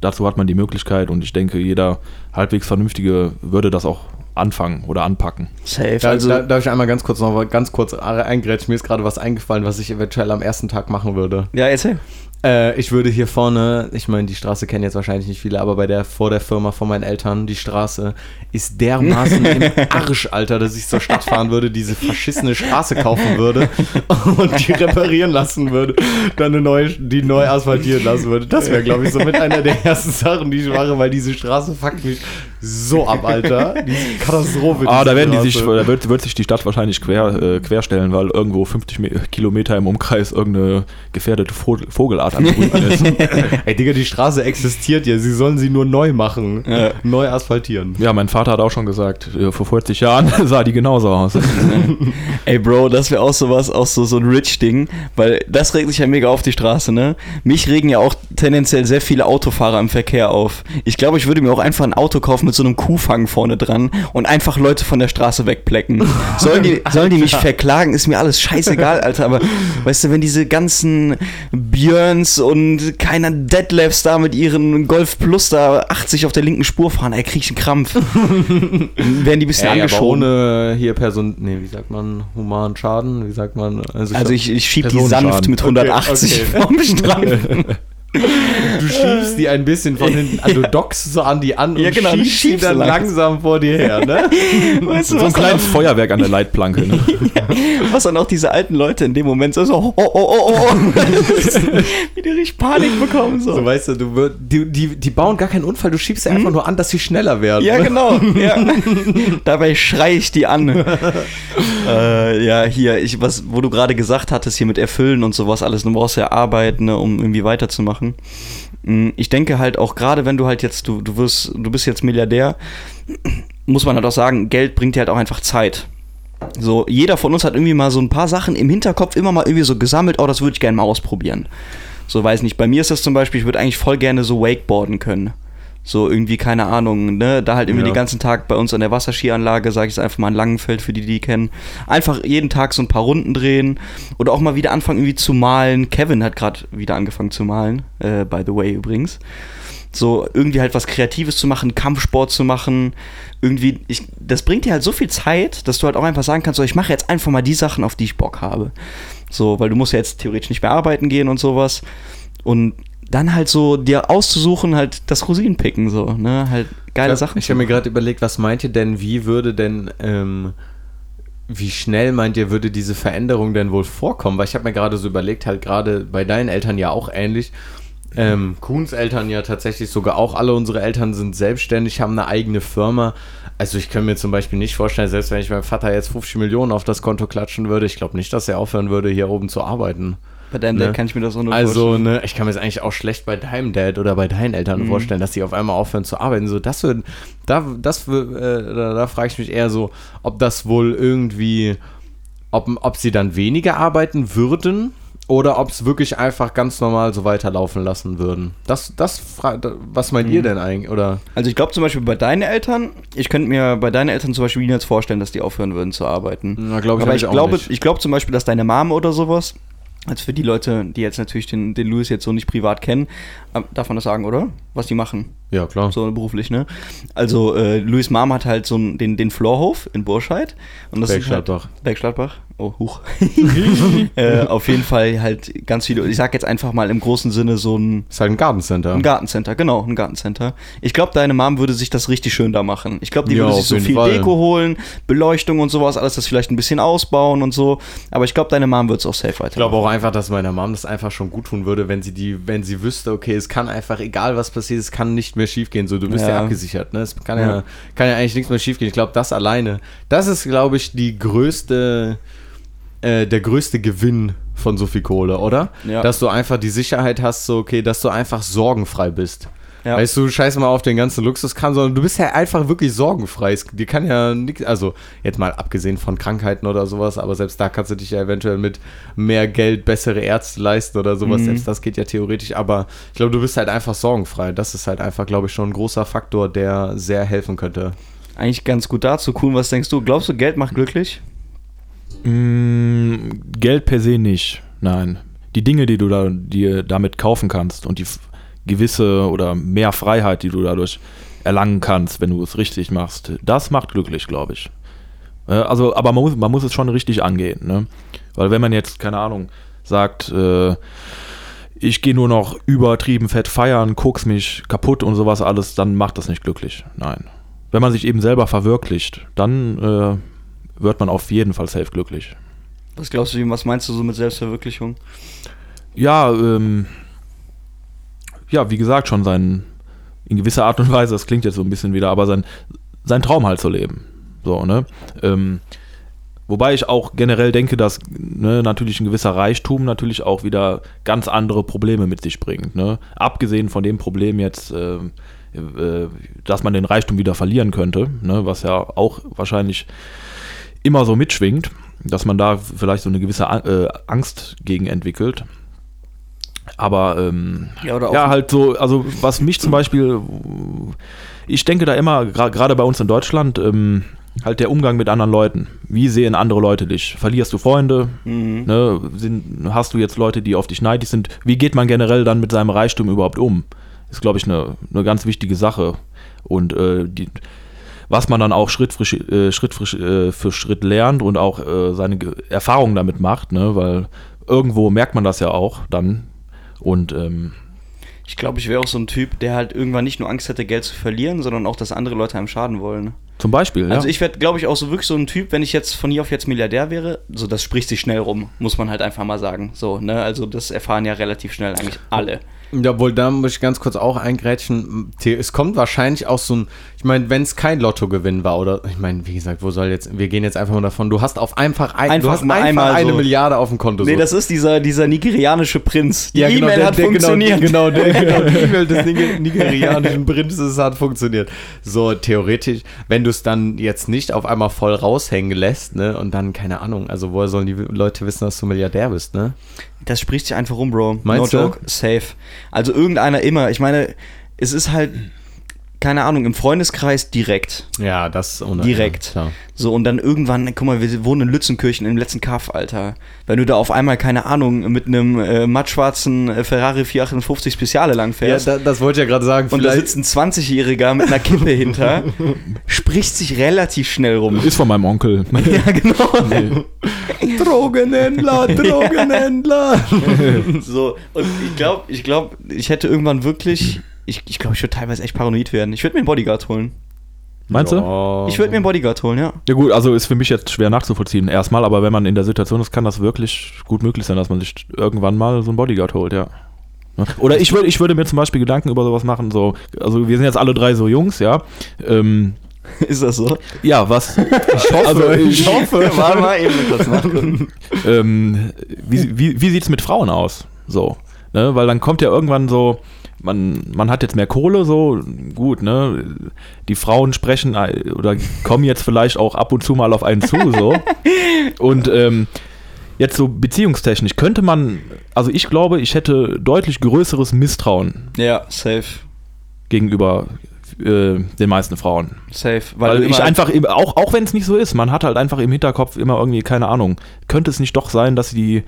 Dazu hat man die Möglichkeit und ich denke, jeder halbwegs Vernünftige würde das auch anfangen oder anpacken. Safe. Da, also, da, darf ich einmal ganz kurz noch mal ganz kurz eingrätschen? Mir ist gerade was eingefallen, was ich eventuell am ersten Tag machen würde. ja, erzähl. Äh, ich würde hier vorne, ich meine, die Straße kennen jetzt wahrscheinlich nicht viele, aber bei der vor der Firma von meinen Eltern, die Straße ist dermaßen im Arsch, Alter, dass ich zur Stadt fahren würde, diese verschissene Straße kaufen würde und die reparieren lassen würde, dann eine neue, die neu asphaltieren lassen würde. Das wäre, glaube ich, so mit einer der ersten Sachen, die ich mache, weil diese Straße fuckt mich so ab, Alter. Diese Katastrophe. Ah, da werden die sich, da wird, wird sich die Stadt wahrscheinlich quer, äh, querstellen, weil irgendwo 50 Me Kilometer im Umkreis irgendeine gefährdete Vogel Vogelart am ist. Ey, Digga, die Straße existiert ja. Sie sollen sie nur neu machen. Ja. Neu asphaltieren. Ja, mein Vater hat auch schon gesagt, äh, vor 40 Jahren sah die genauso aus. Ey, Bro, das wäre auch sowas, auch so, so ein Rich-Ding, weil das regt sich ja mega auf die Straße, ne? Mich regen ja auch tendenziell sehr viele Autofahrer im Verkehr auf. Ich glaube, ich würde mir auch einfach ein Auto kaufen mit so einem Kuhfang vorne dran und einfach Leute von der Straße wegplecken. Sollen die, sollen die mich verklagen, ist mir alles scheißegal, Alter, aber weißt du, wenn diese ganzen Björns und keiner Deadlifts da mit ihren Golf Plus da 80 auf der linken Spur fahren, ey, krieg ich einen Krampf. Werden die ein bisschen Ey, aber angeschoben. ohne hier Person, nee, wie sagt man, humanen Schaden, wie sagt man? Also ich, ich schieb die sanft mit Okay, 180 okay. vom Streifen. du schiebst die ein bisschen von hinten, also du dockst so an die an und Ja, genau, du schiebst sie schiebst dann langsam vor dir her, ne? Weißt du, so ein kleines Feuerwerk an der Leitplanke. Ne? was dann auch diese alten Leute in dem Moment so, oh, oh, oh, oh, oh. wie die richtig Panik bekommen. So. So, weißt du, du würd, die, die, die bauen gar keinen Unfall, du schiebst sie einfach nur an, dass sie schneller werden. Ja, ne? genau. Ja. Dabei schrei ich die an. äh, ja, hier, ich, was, wo du gerade gesagt hattest, hier mit Erfüllen und sowas alles, du brauchst ja Arbeit, ne, um irgendwie weiterzumachen. Mm, Ich denke halt auch gerade, wenn du halt jetzt, du, du wirst, du bist jetzt Milliardär, muss man halt auch sagen, Geld bringt dir halt auch einfach Zeit. So, jeder von uns hat irgendwie mal so ein paar Sachen im Hinterkopf immer mal irgendwie so gesammelt, oh, das würde ich gerne mal ausprobieren. So, weiß nicht, bei mir ist das zum Beispiel, ich würde eigentlich voll gerne so Wakeboarden können. So irgendwie, keine Ahnung, ne? Da halt irgendwie Ja. den ganzen Tag bei uns an der Wasserskianlage, sage ich es einfach mal in Langenfeld, für die, die kennen. Einfach jeden Tag so ein paar Runden drehen oder auch mal wieder anfangen irgendwie zu malen. Kevin hat gerade wieder angefangen zu malen, äh, by the way übrigens. So irgendwie halt was Kreatives zu machen, Kampfsport zu machen. Irgendwie, ich, das bringt dir halt so viel Zeit, dass du halt auch einfach sagen kannst, so, ich mache jetzt einfach mal die Sachen, auf die ich Bock habe. So, weil du musst ja jetzt theoretisch nicht mehr arbeiten gehen und sowas. Und dann halt so dir auszusuchen, halt das Rosinenpicken, so, ne? Halt geile Ja, Sachen. Ich habe mir gerade überlegt, was meint ihr denn, wie würde denn, ähm, wie schnell meint ihr, würde diese Veränderung denn wohl vorkommen? Weil ich habe mir gerade so überlegt, halt gerade bei deinen Eltern ja auch ähnlich. Ähm, Kuhns Eltern ja tatsächlich sogar auch alle unsere Eltern sind selbstständig, haben eine eigene Firma. Also ich kann mir zum Beispiel nicht vorstellen, selbst wenn ich meinem Vater jetzt 50 Millionen auf das Konto klatschen würde, ich glaube nicht, dass er aufhören würde, hier oben zu arbeiten. Bei deinem Ne? Dad kann ich mir das auch nur Also, vorstellen. ne, ich kann mir das eigentlich auch schlecht bei deinem Dad oder bei deinen Eltern Mhm. vorstellen, dass die auf einmal aufhören zu arbeiten. So, das wird, da, das, wird, äh, da, da frage ich mich eher so, ob das wohl irgendwie, ob, ob sie dann weniger arbeiten würden oder ob es wirklich einfach ganz normal so weiterlaufen lassen würden. Das, das, was meint Mhm. ihr denn eigentlich? Oder? Also ich glaube zum Beispiel bei deinen Eltern, ich könnte mir bei deinen Eltern zum Beispiel niemals vorstellen, dass die aufhören würden zu arbeiten. Na, glaub ich Aber ich auch glaube, nicht. ich glaube zum Beispiel, dass deine Mom oder sowas, als für die Leute, die jetzt natürlich den, den Louis jetzt so nicht privat kennen, äh, darf man das sagen, oder? Was die machen, Ja, klar. so beruflich, ne? Also äh, Louis Mom hat halt so den, den Florhof in Burscheid. Und das ist halt, Bergstadtbach. Bergstadtbach. Oh, huch. äh, auf jeden Fall halt ganz viele, ich sag jetzt einfach mal im großen Sinne so ein Ist halt ein Gartencenter. ein Gartencenter, genau, ein Gartencenter. Ich glaube, deine Mom würde sich das richtig schön da machen. Ich glaube, die Ja, würde sich so viel Fall. Deko holen, Beleuchtung und sowas, alles das vielleicht ein bisschen ausbauen und so. Aber ich glaube, deine Mom wird es auch safe weiter. Ich glaube auch einfach, dass meiner Mom das einfach schon gut tun würde, wenn sie die, wenn sie wüsste, okay, es kann einfach, egal was passiert, es kann nicht mehr schief gehen. So, du bist ja, Ja. abgesichert, ne? Es kann ja, Ja. kann ja eigentlich nichts mehr schief gehen. Ich glaube, das alleine, das ist, glaube ich, die größte, äh, der größte Gewinn von so viel Kohle, oder? Ja. Dass du einfach die Sicherheit hast, so, okay, dass du einfach sorgenfrei bist. Ja. Weißt du, scheiß mal auf den ganzen Luxuskram, sondern du bist ja einfach wirklich sorgenfrei. Es, dir kann ja nichts, also jetzt mal abgesehen von Krankheiten oder sowas, aber selbst da kannst du dich ja eventuell mit mehr Geld bessere Ärzte leisten oder sowas. Mhm. Selbst das geht ja theoretisch, aber ich glaube, du bist halt einfach sorgenfrei. Das ist halt einfach, glaube ich, schon ein großer Faktor, der sehr helfen könnte. Eigentlich ganz gut dazu. Kuhn, was denkst du? Glaubst du, Geld macht glücklich? Mm, Geld per se nicht. Nein. Die Dinge, die du da, dir damit kaufen kannst und die gewisse oder mehr Freiheit, die du dadurch erlangen kannst, wenn du es richtig machst, das macht glücklich, glaube ich. Äh, Also, aber man muss, man muss es schon richtig angehen, ne? Weil wenn man jetzt, keine Ahnung, sagt, äh, ich gehe nur noch übertrieben fett feiern, guck's mich kaputt und sowas alles, dann macht das nicht glücklich. Nein. Wenn man sich eben selber verwirklicht, dann äh, wird man auf jeden Fall safe glücklich. Was glaubst du, was meinst du so mit Selbstverwirklichung? Ja, ähm, ja, wie gesagt, schon sein, in gewisser Art und Weise, das klingt jetzt so ein bisschen wieder, aber sein, sein Traum halt zu leben. So, ne? Ähm, wobei ich auch generell denke, dass ne, natürlich ein gewisser Reichtum natürlich auch wieder ganz andere Probleme mit sich bringt. Ne? Abgesehen von dem Problem jetzt, ähm, äh, dass man den Reichtum wieder verlieren könnte, ne? was ja auch wahrscheinlich immer so mitschwingt, dass man da vielleicht so eine gewisse äh, Angst gegen entwickelt. Aber ähm, Ja, ja, halt so, also was mich zum Beispiel, ich denke da immer, gerade bei uns in Deutschland, ähm, halt der Umgang mit anderen Leuten. Wie sehen andere Leute dich? Verlierst du Freunde? Mhm. Ne? Sind, hast du jetzt Leute, die auf dich neidisch sind? Wie geht man generell dann mit seinem Reichtum überhaupt um? Ist, glaube ich, eine, eine ganz wichtige Sache. Und äh, die, was man dann auch Schritt für, Schritt, äh, Schritt, für, äh, für Schritt lernt und auch äh, seine Ge- Erfahrungen damit macht, ne? weil irgendwo merkt man das ja auch dann. Und ähm, Ich glaube, ich wäre auch so ein Typ, der halt irgendwann nicht nur Angst hätte, Geld zu verlieren, sondern auch, dass andere Leute einem schaden wollen. zum Beispiel, Also ja. ich werde, glaube ich, auch so wirklich so ein Typ, wenn ich jetzt von hier auf jetzt Milliardär wäre, so das spricht sich schnell rum, muss man halt einfach mal sagen. So, ne? Also das erfahren ja relativ schnell eigentlich alle. Jawohl, da muss ich ganz kurz auch eingrätschen. Es kommt wahrscheinlich auch so ein, ich meine, wenn es kein Lottogewinn war oder, ich meine, wie gesagt, wo soll jetzt, wir gehen jetzt einfach mal davon, du hast auf einfach, ein, Einfach du hast einfach einmal eine so. Milliarde auf dem Konto. Nee, so. das ist dieser, dieser nigerianische Prinz. Die Ja, genau, E-Mail der- hat der- funktioniert. Genau, genau, der, genau die E-Mail des Niger nigerianischen Prinzes hat funktioniert. So, theoretisch, wenn du es dann jetzt nicht auf einmal voll raushängen lässt, ne, und dann, keine Ahnung, also woher sollen die Leute wissen, dass du Milliardär bist, ne? Das spricht sich einfach rum, Bro. Meinst no du? joke, safe. Also irgendeiner immer. Ich meine, es ist halt, keine Ahnung, im Freundeskreis direkt. Ja, das ohne. Direkt. Ja. So, und dann irgendwann, guck mal, wir wohnen in Lützenkirchen im letzten Kaff, Alter. Wenn du da auf einmal, keine Ahnung, mit einem äh, mattschwarzen äh, Ferrari 458 Speziale lang Ja, fährst. da, das wollte ich ja gerade sagen. und da sitzt ein 20-Jähriger mit einer Kippe hinter, spricht sich relativ schnell rum. Ist von meinem Onkel. ja, genau. Drogenhändler, Drogenhändler. So, und ich glaube, ich glaube, ich hätte irgendwann wirklich, ich glaube, ich, glaub, ich würde teilweise echt paranoid werden. Ich würde mir einen Bodyguard holen. Meinst du? Ja. Ich würde mir einen Bodyguard holen, ja. Ja gut, also ist für mich jetzt schwer nachzuvollziehen erstmal, aber wenn man in der Situation ist, kann das wirklich gut möglich sein, dass man sich irgendwann mal so einen Bodyguard holt, ja. Ja. Oder ich würde, ich würde mir zum Beispiel Gedanken über sowas machen, so, also wir sind jetzt alle drei so Jungs, ja. Ähm, Ist das so? Ja, was? Ich hoffe, Also, ich hoffe. Warte mal eben kurz nachgucken. ähm, wie wie, wie sieht es mit Frauen aus? So, ne? Weil dann kommt ja irgendwann so, man, man hat jetzt mehr Kohle, so, gut, ne? Die Frauen sprechen äh, oder kommen jetzt vielleicht auch ab und zu mal auf einen zu, so. Und ähm, jetzt so beziehungstechnisch könnte man, also ich glaube, ich hätte deutlich größeres Misstrauen Ja, safe. gegenüber äh, den meisten Frauen. Safe. Weil, du ich immer- einfach, auch, auch wenn es nicht so ist, man hat halt einfach im Hinterkopf immer irgendwie, keine Ahnung, könnte es nicht doch sein, dass sie,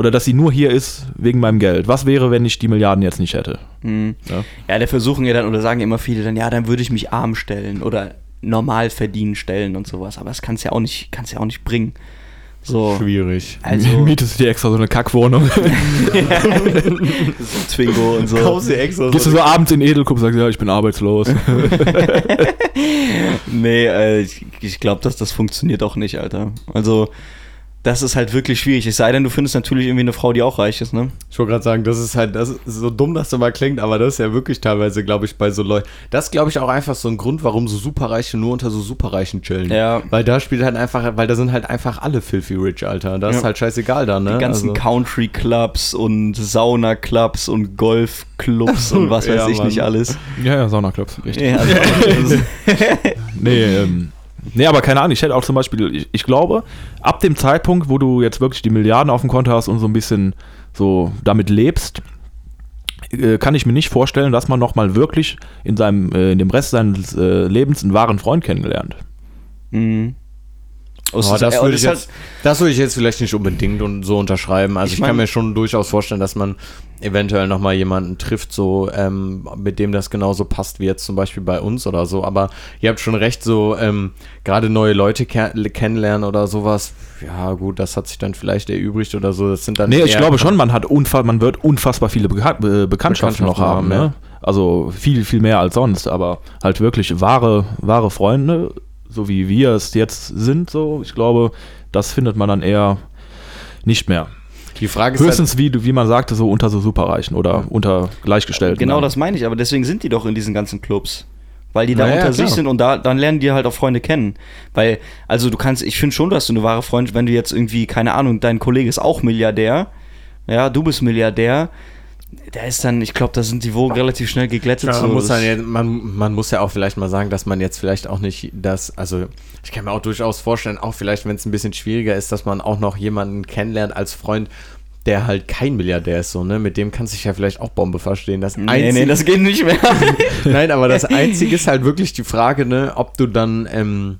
oder dass sie nur hier ist wegen meinem Geld. Was wäre, wenn ich die Milliarden jetzt nicht hätte? Mhm. Ja. Ja, da versuchen ja dann, oder sagen immer viele dann, ja, dann würde ich mich arm stellen oder normal verdienen stellen und sowas. Aber das kannst ja auch nicht, kannst ja auch nicht bringen. So. Schwierig. Also, Mietest du dir extra so eine Kackwohnung? so Twingo und so. dir extra Gehst du so abends in Edelclub und sagst, ja, ich bin arbeitslos. Nee, äh, ich, ich glaube, dass das funktioniert auch nicht, Alter. Also, das ist halt wirklich schwierig. Es sei denn, du findest natürlich irgendwie eine Frau, die auch reich ist, ne? Ich wollte gerade sagen, das ist halt, das ist so dumm, dass das mal klingt, aber das ist ja wirklich teilweise, glaube ich, bei so Leuten. Das ist, glaube ich, auch einfach so ein Grund, warum so Superreiche nur unter so Superreichen chillen. Ja. Weil da spielt halt einfach, weil da sind halt einfach alle filthy rich, Alter. Da ist Ja. halt scheißegal da, ne? Die ganzen Also- Country-Clubs und Sauna-Clubs und Golf-Clubs und was weiß Ja, ich Mann. nicht alles. ja, ja, Saunaclubs, richtig. Ja, also, Nee, ähm, nee, aber keine Ahnung, ich hätte auch zum Beispiel, ich, ich glaube, ab dem Zeitpunkt, wo du jetzt wirklich die Milliarden auf dem Konto hast und so ein bisschen so damit lebst, äh, kann ich mir nicht vorstellen, dass man nochmal wirklich in seinem, äh, in dem Rest seines äh, Lebens einen wahren Freund kennenlernt. mhm. Oh, das, würde ich jetzt, das würde ich jetzt vielleicht nicht unbedingt und so unterschreiben. Also Ich ich, mein- kann mir schon durchaus vorstellen, dass man eventuell nochmal jemanden trifft, so ähm, mit dem das genauso passt wie jetzt zum Beispiel bei uns oder so. Aber ihr habt schon recht, so ähm, gerade neue Leute ke kennenlernen oder sowas. Ja gut, das hat sich dann vielleicht erübrigt oder so. Das sind dann Nee, ich glaube schon, man hat unfa man wird unfassbar viele Beka äh, Bekanntschaften noch Bekanntschaften haben. haben, Ne? Also viel, viel mehr als sonst, aber halt wirklich wahre, wahre Freunde, so wie wir es jetzt sind, so, ich glaube, das findet man dann eher nicht mehr. Die Frage ist halt, Höchstens, wie, du- wie man sagte, so unter so Superreichen oder unter Gleichgestellten. Genau dann. das meine ich, aber deswegen sind die doch in diesen ganzen Clubs. Weil die da Naja, unter klar. sich sind und da, dann lernen die halt auch Freunde kennen. Weil, also du kannst, ich finde schon, dass du eine wahre Freundin, wenn du jetzt irgendwie, keine Ahnung, dein Kollege ist auch Milliardär, ja, du bist Milliardär, da ist dann, ich glaube, da sind die Wogen relativ schnell geglättet. Ja, man, muss ja- man, man muss ja auch vielleicht mal sagen, dass man jetzt vielleicht auch nicht das, also ich kann mir auch durchaus vorstellen, auch vielleicht, wenn es ein bisschen schwieriger ist, dass man auch noch jemanden kennenlernt als Freund, der halt kein Milliardär ist, so, ne? Mit dem kann sich ja vielleicht auch Bombe verstehen. Das nee, Einzige, nee, das geht nicht mehr. Nein, aber das Einzige ist halt wirklich die Frage, ne, ob du dann, ähm,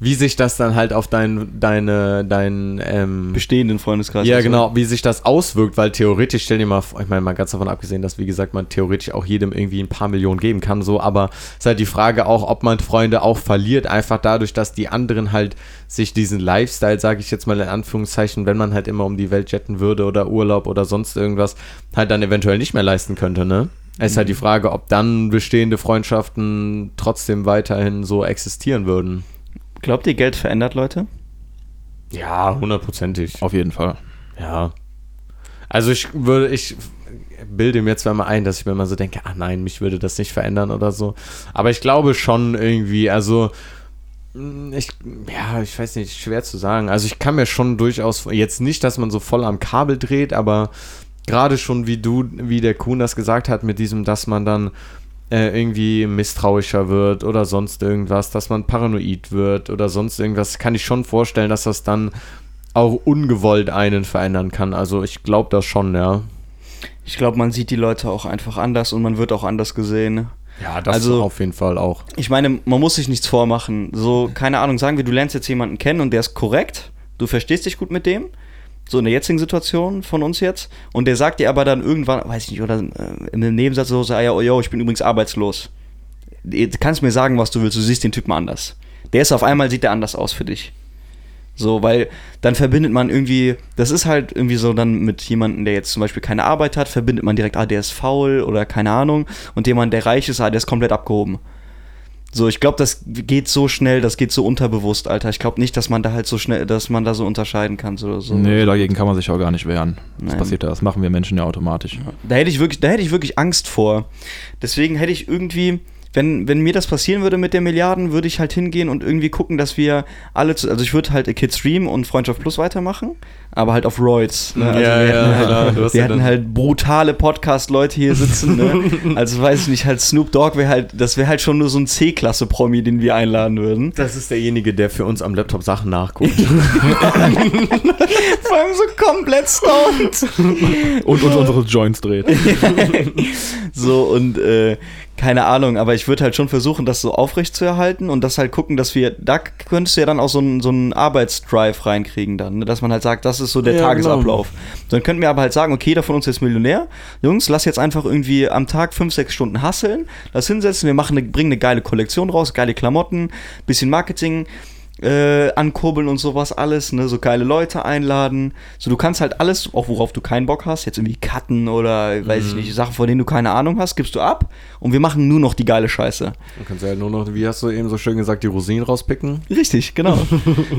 wie sich das dann halt auf dein, deine, dein, ähm, Bestehenden Freundeskreis. ja, genau, wie sich das auswirkt, weil theoretisch, stell dir mal vor, ich meine, mal ganz davon abgesehen, dass, wie gesagt, man theoretisch auch jedem irgendwie ein paar Millionen geben kann, so, aber es ist halt die Frage auch, ob man Freunde auch verliert, einfach dadurch, dass die anderen halt sich diesen Lifestyle, sage ich jetzt mal in Anführungszeichen, wenn man halt immer um die Welt jetten würde oder Urlaub oder sonst irgendwas, halt dann eventuell nicht mehr leisten könnte, ne? Es ist halt die Frage, ob dann bestehende Freundschaften trotzdem weiterhin so existieren würden. Glaubt ihr, Geld verändert Leute? Ja, hundertprozentig. Auf jeden Fall. Ja. Also ich würde, ich bilde mir zwar mal ein, dass ich mir mal so denke, ach nein, mich würde das nicht verändern oder so. Aber ich glaube schon irgendwie, also mh, ich, ja, ich weiß nicht, schwer zu sagen. Also ich kann mir schon durchaus, jetzt nicht, dass man so voll am Kabel dreht, aber gerade schon wie du, wie der Kuhn das gesagt hat, mit diesem, dass man dann äh, irgendwie misstrauischer wird oder sonst irgendwas, dass man paranoid wird oder sonst irgendwas, kann ich schon vorstellen, dass das dann auch ungewollt einen verändern kann. Also ich glaube das schon, ja. Ich glaube, man sieht die Leute auch einfach anders und man wird auch anders gesehen. Ja, das Also- auf jeden Fall auch. Ich meine, man muss sich nichts vormachen. So, keine Ahnung, sagen wir, du lernst jetzt jemanden kennen und der ist korrekt, du verstehst dich gut mit dem, so in der jetzigen Situation von uns jetzt, und der sagt dir aber dann irgendwann, weiß ich nicht, oder äh, einem Nebensatz so, ah ja, oh, yo, ich bin übrigens arbeitslos. Du kannst mir sagen, was du willst, du siehst den Typen anders. Der ist auf einmal, sieht der anders aus für dich. So, weil dann verbindet man irgendwie, das ist halt irgendwie so dann mit jemandem, der jetzt zum Beispiel keine Arbeit hat, verbindet man direkt, ah, der ist faul oder keine Ahnung. Und jemand, der reich ist, ah, der ist komplett abgehoben. So, ich glaube, das geht so schnell, das geht so unterbewusst, Alter. Ich glaube nicht, dass man da halt so schnell, dass man da so unterscheiden kann. So, so. Nee, dagegen kann man sich auch gar nicht wehren. Das Nein. passiert ja, das machen wir Menschen ja automatisch. Da hätte ich wirklich, da hätte ich wirklich Angst vor. Deswegen hätte ich irgendwie, wenn, wenn mir das passieren würde mit den Milliarden, würde ich halt hingehen und irgendwie gucken, dass wir alle, zu, also ich würde halt A Kid Stream und Freundschaft Plus weitermachen, aber halt auf Roids. Ne? Also Ja, wir ja, hätten halt, klar, du hast wir ja hätten halt brutale Podcast-Leute hier sitzen. Ne? also weiß ich nicht, halt Snoop Dogg wäre halt, das wäre halt schon nur so ein C-Klasse-Promi, den wir einladen würden. Das ist derjenige, der für uns am Laptop Sachen nachguckt. Vor allem so komplett stoned. Und uns unsere Joints dreht. So und äh, keine Ahnung, aber ich würde halt schon versuchen, das so aufrecht zu erhalten und das halt gucken, dass wir, da könntest du ja dann auch so einen so einen Arbeitsdrive reinkriegen dann, ne? dass man halt sagt, das ist so der Ja, Tagesablauf. Dann könnten wir aber halt sagen, okay, jeder von uns ist Millionär. Jungs, lass jetzt einfach irgendwie am Tag fünf, sechs Stunden hasseln, das hinsetzen, wir machen eine, bringen eine geile Kollektion raus, geile Klamotten, bisschen Marketing, äh, ankurbeln und sowas alles, ne, so geile Leute einladen. So, du kannst halt alles, auch worauf du keinen Bock hast, jetzt irgendwie cutten oder weiß ich nicht, Sachen, von denen du keine Ahnung hast, gibst du ab und wir machen nur noch die geile Scheiße. Du kannst ja nur noch, wie hast du eben so schön gesagt, die Rosinen rauspicken. Richtig, genau.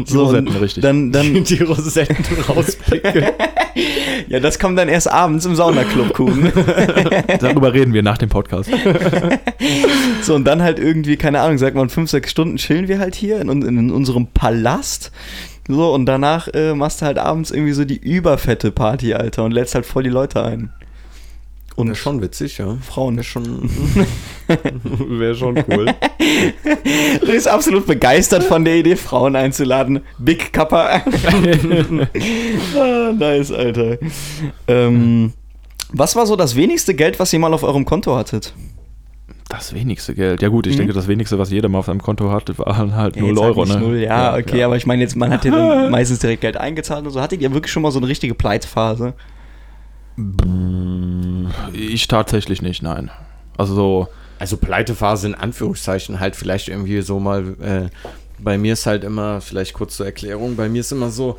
Die Rosetten, und richtig. Dann, dann, die Rosetten rauspicken. ja, das kommt dann erst abends im Saunaclub, Kuhn. Darüber reden wir nach dem Podcast. So, und dann halt irgendwie, keine Ahnung, sagt man, fünf, sechs Stunden chillen wir halt hier in, in, in unserem Palast. So, und danach äh, machst du halt abends irgendwie so die überfette Party, Alter, und lädst halt voll die Leute ein. Und Das ist schon witzig, ja. Frauen. Wäre schon, wäre schon cool. Du bist absolut begeistert von der Idee, Frauen einzuladen. Big Kappa. ah, nice, Alter. Ähm, was war so das wenigste Geld, was ihr mal auf eurem Konto hattet? Das wenigste Geld. Ja gut, ich Mhm. denke, das wenigste, was jeder mal auf seinem Konto hat, waren halt 0 jetzt halt Euro. Ne? Null, ja, okay, aber ich meine jetzt, man hat ja dann meistens direkt Geld eingezahlt und so. Hattet ihr wirklich schon mal so eine richtige Pleitphase? Ich tatsächlich nicht, nein. Also so, Also Pleitephase in Anführungszeichen halt vielleicht irgendwie so mal, äh, bei mir ist halt immer, vielleicht kurz zur Erklärung, bei mir ist immer so,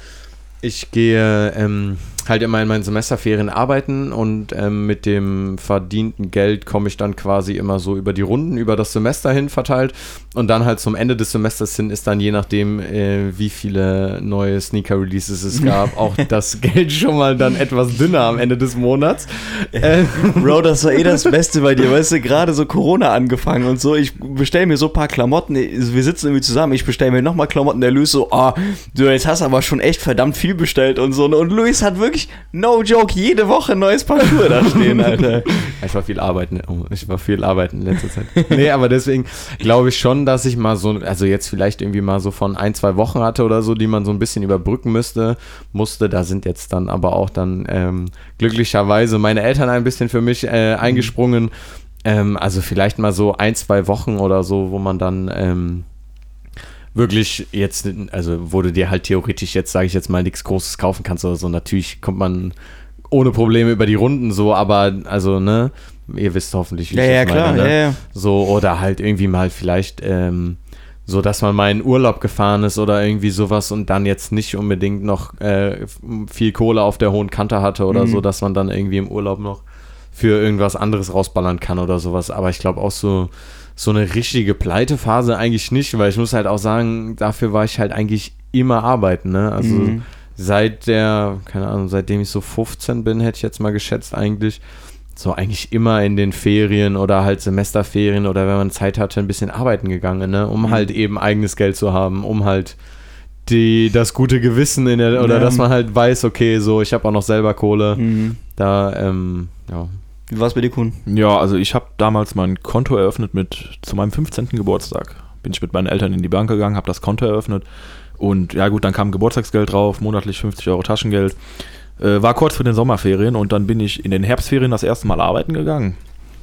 ich gehe ähm, halt immer in meinen Semesterferien arbeiten und ähm, mit dem verdienten Geld komme ich dann quasi immer so über die Runden, über das Semester hin verteilt und dann halt zum Ende des Semesters hin ist dann je nachdem, äh, wie viele neue Sneaker-Releases es gab, auch das Geld schon mal dann etwas dünner am Ende des Monats. Äh, Bro, das war eh das Beste bei dir, weißt du, gerade so Corona angefangen und so, ich bestell mir so ein paar Klamotten, wir sitzen irgendwie zusammen, ich bestell mir nochmal Klamotten, der Luis so, ah, du jetzt hast aber schon echt verdammt viel bestellt und so, und Luis hat wirklich, no joke, jede Woche ein neues Paar Schuhe da stehen, Alter. Ich war viel arbeiten, oh, ich war viel arbeiten in letzter Zeit. Nee, aber deswegen glaube ich schon, dass ich mal so, also jetzt vielleicht irgendwie mal so von ein, zwei Wochen hatte oder so, die man so ein bisschen überbrücken müsste, musste. Da sind jetzt dann aber auch dann ähm, glücklicherweise meine Eltern ein bisschen für mich äh, eingesprungen. Ähm, also vielleicht mal so ein, zwei Wochen oder so, wo man dann ähm, wirklich jetzt, also wo du dir halt theoretisch jetzt, sage ich jetzt mal, nichts Großes kaufen kannst oder so. Natürlich kommt man ohne Probleme über die Runden so, aber also, ne, ihr wisst hoffentlich, wie Ja, ich ja, das klar, meine, ne? ja, ja. So, oder halt irgendwie mal vielleicht, ähm, so dass man mal in Urlaub gefahren ist oder irgendwie sowas und dann jetzt nicht unbedingt noch äh, viel Kohle auf der hohen Kante hatte oder Mhm. so, dass man dann irgendwie im Urlaub noch für irgendwas anderes rausballern kann oder sowas. Aber ich glaube auch so, so eine richtige Pleitephase eigentlich nicht, weil ich muss halt auch sagen, dafür war ich halt eigentlich immer arbeiten, ne? Also Mhm. seit der, keine Ahnung, seitdem ich so 15 bin, hätte ich jetzt mal geschätzt eigentlich, so eigentlich immer in den Ferien oder halt Semesterferien oder wenn man Zeit hatte, ein bisschen arbeiten gegangen, ne? Um Mhm. halt eben eigenes Geld zu haben, um halt die, das gute Gewissen in der, oder Ja. dass man halt weiß, okay, so, ich habe auch noch selber Kohle. Mhm. Da, ähm, ja. Wie war's bei dir, Kuhn? ja, also ich habe damals mein Konto eröffnet mit, zu meinem 15. Geburtstag. Bin ich mit meinen Eltern in die Bank gegangen, habe das Konto eröffnet und ja gut, dann kam Geburtstagsgeld drauf, monatlich 50 Euro Taschengeld. Äh, war kurz vor den Sommerferien und dann bin ich in den Herbstferien das erste Mal arbeiten gegangen